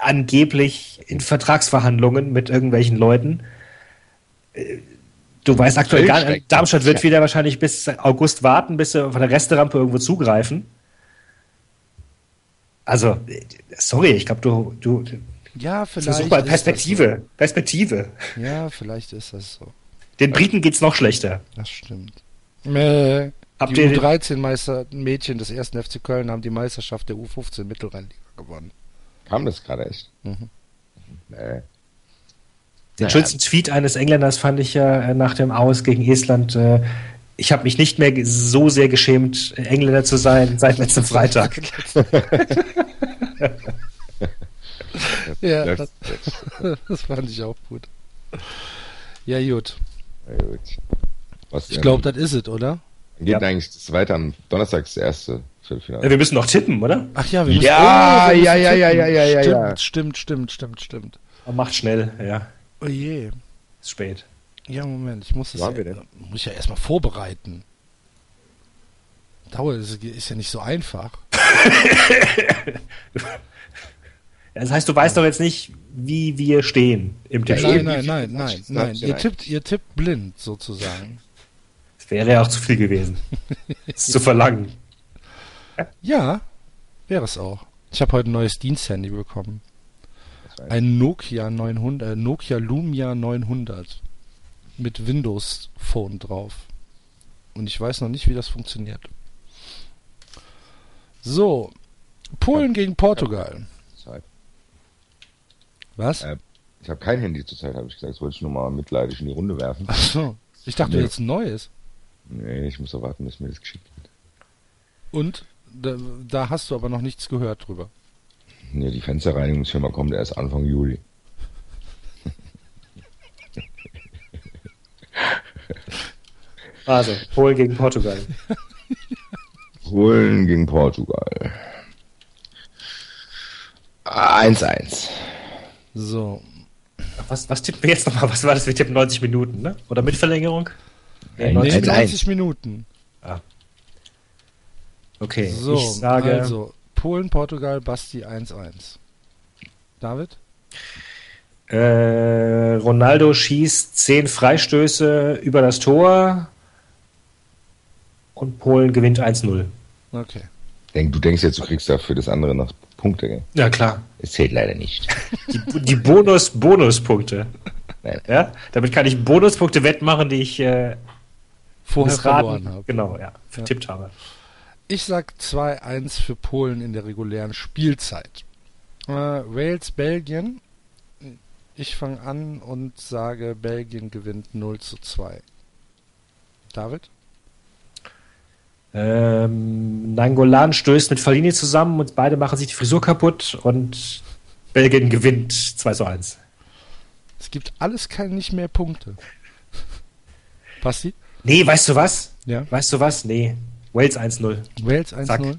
angeblich in Vertragsverhandlungen mit irgendwelchen Leuten. Äh, Du weißt aktuell gar nicht, Darmstadt wird wieder wahrscheinlich bis August warten, bis sie von der Resterampe irgendwo zugreifen. Also, äh, sorry, ich glaube, du, du Ja, vielleicht. versuch mal ist Perspektive. Perspektive. Das so. Ja, vielleicht ist das so. Den Briten geht's noch schlechter. Das stimmt. Äh, Habt die ihr- U13-Meister Mädchen des ersten FC Köln haben die Meisterschaft der U15 Mittelrheinliga gewonnen. Kam das gerade echt? Mhm. Nee. Den schönsten Tweet eines Engländers fand ich ja äh, nach dem Aus gegen Estland. Äh, ich habe mich nicht mehr so sehr geschämt, äh, Engländer zu sein, [LAUGHS] seit letztem Freitag. [LAUGHS] Ja, Das- [LAUGHS] das, fand ich auch gut. Ja, gut. Na gut. Was Ich glaube, das ist es, oder? Geht Ja. eigentlich das weiter am Donnerstag das erste Viertelfinale. Äh, Wir müssen noch tippen, oder? Ach ja, wir müssen, Ja, wir müssen ja, ja, ja, tippen. ja, ja, ja, stimmt, ja. Stimmt, stimmt, stimmt, stimmt. Macht schnell, ja. Oh je. Ist spät. Ja, Moment, ich muss das ja, wir denn? muss ich ja erstmal vorbereiten. Dauer ist, ist ja nicht so einfach. [LAUGHS] Das heißt, du weißt doch jetzt nicht, wie wir stehen im Ja, Tipp. nein, nein, nein, nein, nein. ihr tippt, ihr tippt blind sozusagen. Das wäre ja auch zu viel gewesen. Das [LAUGHS] zu verlangen. Ja, wäre es auch. Ich habe heute ein neues Diensthandy bekommen. Ein Nokia 900, äh, Nokia Lumia 900 mit Windows Phone drauf. Und ich weiß noch nicht, wie das funktioniert. So, Polen gegen Portugal. Zeit. Was? Äh, Ich habe kein Handy zurzeit, habe ich gesagt. Das wollte ich nur mal mitleidig in die Runde werfen. Ach so, ich dachte Nee. jetzt ein neues. Nee, ich muss doch warten, bis mir das geschickt wird. Und da, da hast du aber noch nichts gehört drüber. Nee, die Fensterreinigungsfirma kommt erst Anfang Juli. Also, Polen gegen Portugal. Polen gegen Portugal. 1-1. So, Was, was tippen wir jetzt nochmal? Was war das? Wir tippen 90 Minuten, ne? Oder mit Verlängerung? Nein, 90 nee, Minuten. 90 Minuten. Okay, So, ich sage also Polen, Portugal, Basti 1-1. David? äh, Ronaldo schießt 10 Freistöße über das Tor und Polen gewinnt 1-0. Okay. Denk, du denkst jetzt, du kriegst dafür das andere noch Punkte, gell? Ja, klar. Es zählt leider nicht. Die, die Bonus, Bonuspunkte. Nein. Ja? Damit kann ich Bonuspunkte wettmachen, die ich äh, Vorher verloren habe. Genau, ja, vertippt habe. Ich sag 2-1 für Polen in der regulären Spielzeit. Äh, Wales, Belgien. Ich fange an und sage, Belgien gewinnt 0 zu 2. David? Ähm, Nangolan stößt mit Fallini zusammen und beide machen sich die Frisur kaputt und Belgien gewinnt 2 zu 1. Es gibt alles keine nicht mehr Punkte. Basti? Nee, weißt du was? Ja. Weißt du was? Nee. Wales 1-0. Wales Zack. 1-0?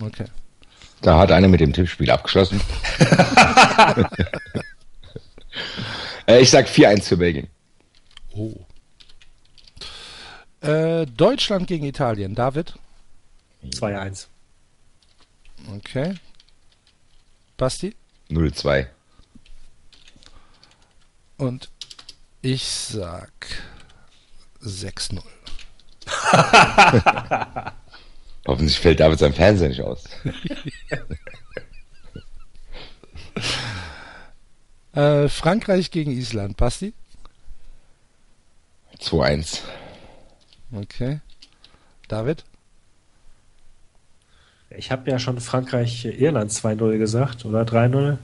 Okay. Da hat einer mit dem Tippspiel abgeschlossen. [LAUGHS] [LAUGHS] äh, ich sag 4-1 für Belgien. Oh. Äh, Deutschland gegen Italien. David? 2-1. Okay. Basti? 0-2. Und ich sag 6-0. [LAUGHS] Hoffentlich fällt David sein Fernseher nicht aus. [LAUGHS] Äh, Frankreich gegen Island. Basti? 2-1. Okay. David? Ich habe ja schon Frankreich-Irland 2-0 gesagt oder 3-0.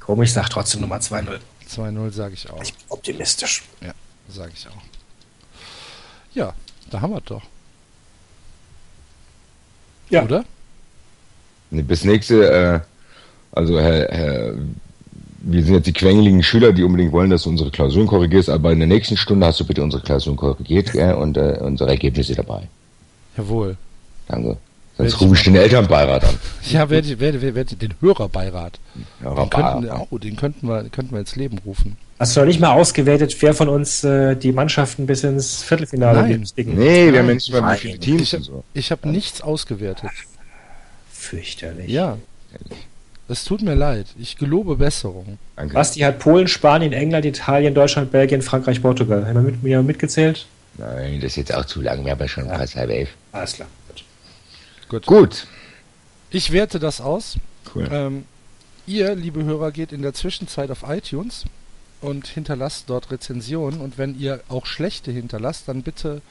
Komm, ich sag trotzdem Nummer 2-0. 2-0 sage ich auch. Ich bin optimistisch. Ja, sage ich auch. Ja, da haben wir doch. Ja. Oder? Nee, bis nächste, äh, also Herr, Herr, wir sind jetzt die quengeligen Schüler, die unbedingt wollen, dass du unsere Klausuren korrigierst, aber in der nächsten Stunde hast du bitte unsere Klausuren korrigiert gell, und äh, unsere Ergebnisse dabei. Jawohl. Danke. Sonst ich rufe ich den Elternbeirat an. [LAUGHS] Ja, werde, werde, werde, werde den Hörerbeirat. Ja, Den könnten, oh, den könnten wir, könnten wir ins Leben rufen. Hast du noch nicht mal ausgewertet, wer von uns äh, die Mannschaften bis ins Viertelfinale Nein. Nee, wir haben Nein, ja nicht mal wie nein. viele Teams Ich, und so. ich habe nichts ausgewertet. Fürchterlich. Ja. Es tut mir leid. Ich gelobe Besserung. Danke. Basti hat Polen, Spanien, England, Italien, Deutschland, Belgien, Frankreich, Portugal. Haben wir mit, mir mitgezählt? Nein, das ist jetzt auch zu lang. Wir haben ja schon fast halb elf. Alles klar. Gut. Gut. Gut. Ich werte das aus. Cool. Ähm, ihr, liebe Hörer, geht in der Zwischenzeit auf iTunes und hinterlasst dort Rezensionen. Und wenn ihr auch schlechte hinterlasst, dann bitte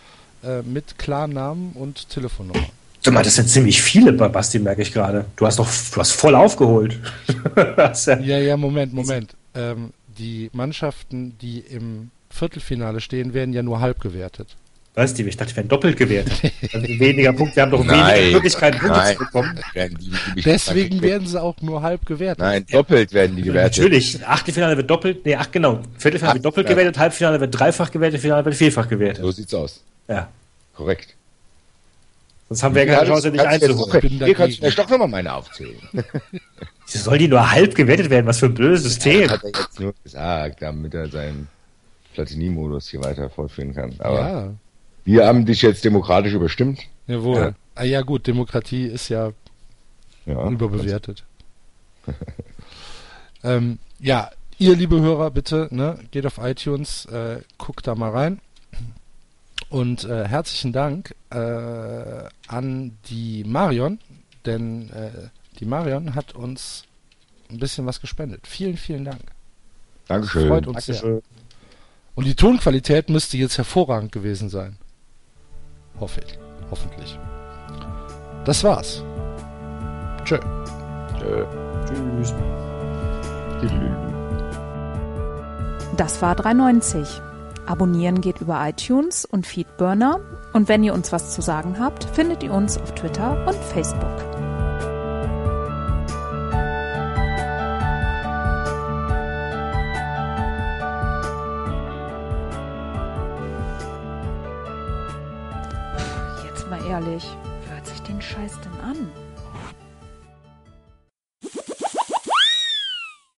äh, mit Klarnamen und Telefonnummer. Sag mal, das sind ziemlich viele, Basti, merke ich gerade. Du hast doch, du hast voll aufgeholt. [LAUGHS] Ja, ja, Moment, Moment. Ähm, die Mannschaften, die im Viertelfinale stehen, werden ja nur halb gewertet. Weißt du, ich dachte, wir werden doppelt gewertet. [LAUGHS] Also weniger Punkte, wir haben doch Nein, weniger Möglichkeiten, Punkte nein. zu bekommen. Werden die, die Deswegen werden sie auch nur halb gewertet. Nein, doppelt werden die gewertet. Natürlich, Achtelfinale wird doppelt, nee, ach genau, Viertelfinale wird doppelt Achtelfinale. gewertet, Halbfinale wird dreifach gewertet, Finale wird vierfach gewertet. So sieht's aus. Ja, Korrekt. sonst haben wir ja keine Chance, nicht einzuholen. bin Hier dagegen. kannst du vielleicht doch nochmal meine aufzählen. [LAUGHS] Soll die nur halb gewertet werden? Was für ein blödes System. Hat er jetzt nur gesagt, damit er seinen Platini-Modus hier weiter fortführen kann. Aber Ja, wir haben dich jetzt demokratisch überstimmt. jawohl. Ja. Ah ja gut, Demokratie ist ja Ja. überbewertet. [LAUGHS] ähm, ja, ihr liebe Hörer, bitte, ne, geht auf iTunes, äh, guckt da mal rein. Und äh, herzlichen Dank äh, an die Marion, denn äh, die Marion hat uns ein bisschen was gespendet. Vielen, vielen Dank. Dankeschön. Freut uns sehr. Und die Tonqualität müsste jetzt hervorragend gewesen sein. Hoffe ich. Hoffentlich. Das war's. Tschö. Tschö. Tschüss. Das war 390. Abonnieren geht über iTunes und Feedburner. Und wenn ihr uns was zu sagen habt, findet ihr uns auf Twitter und Facebook. Jetzt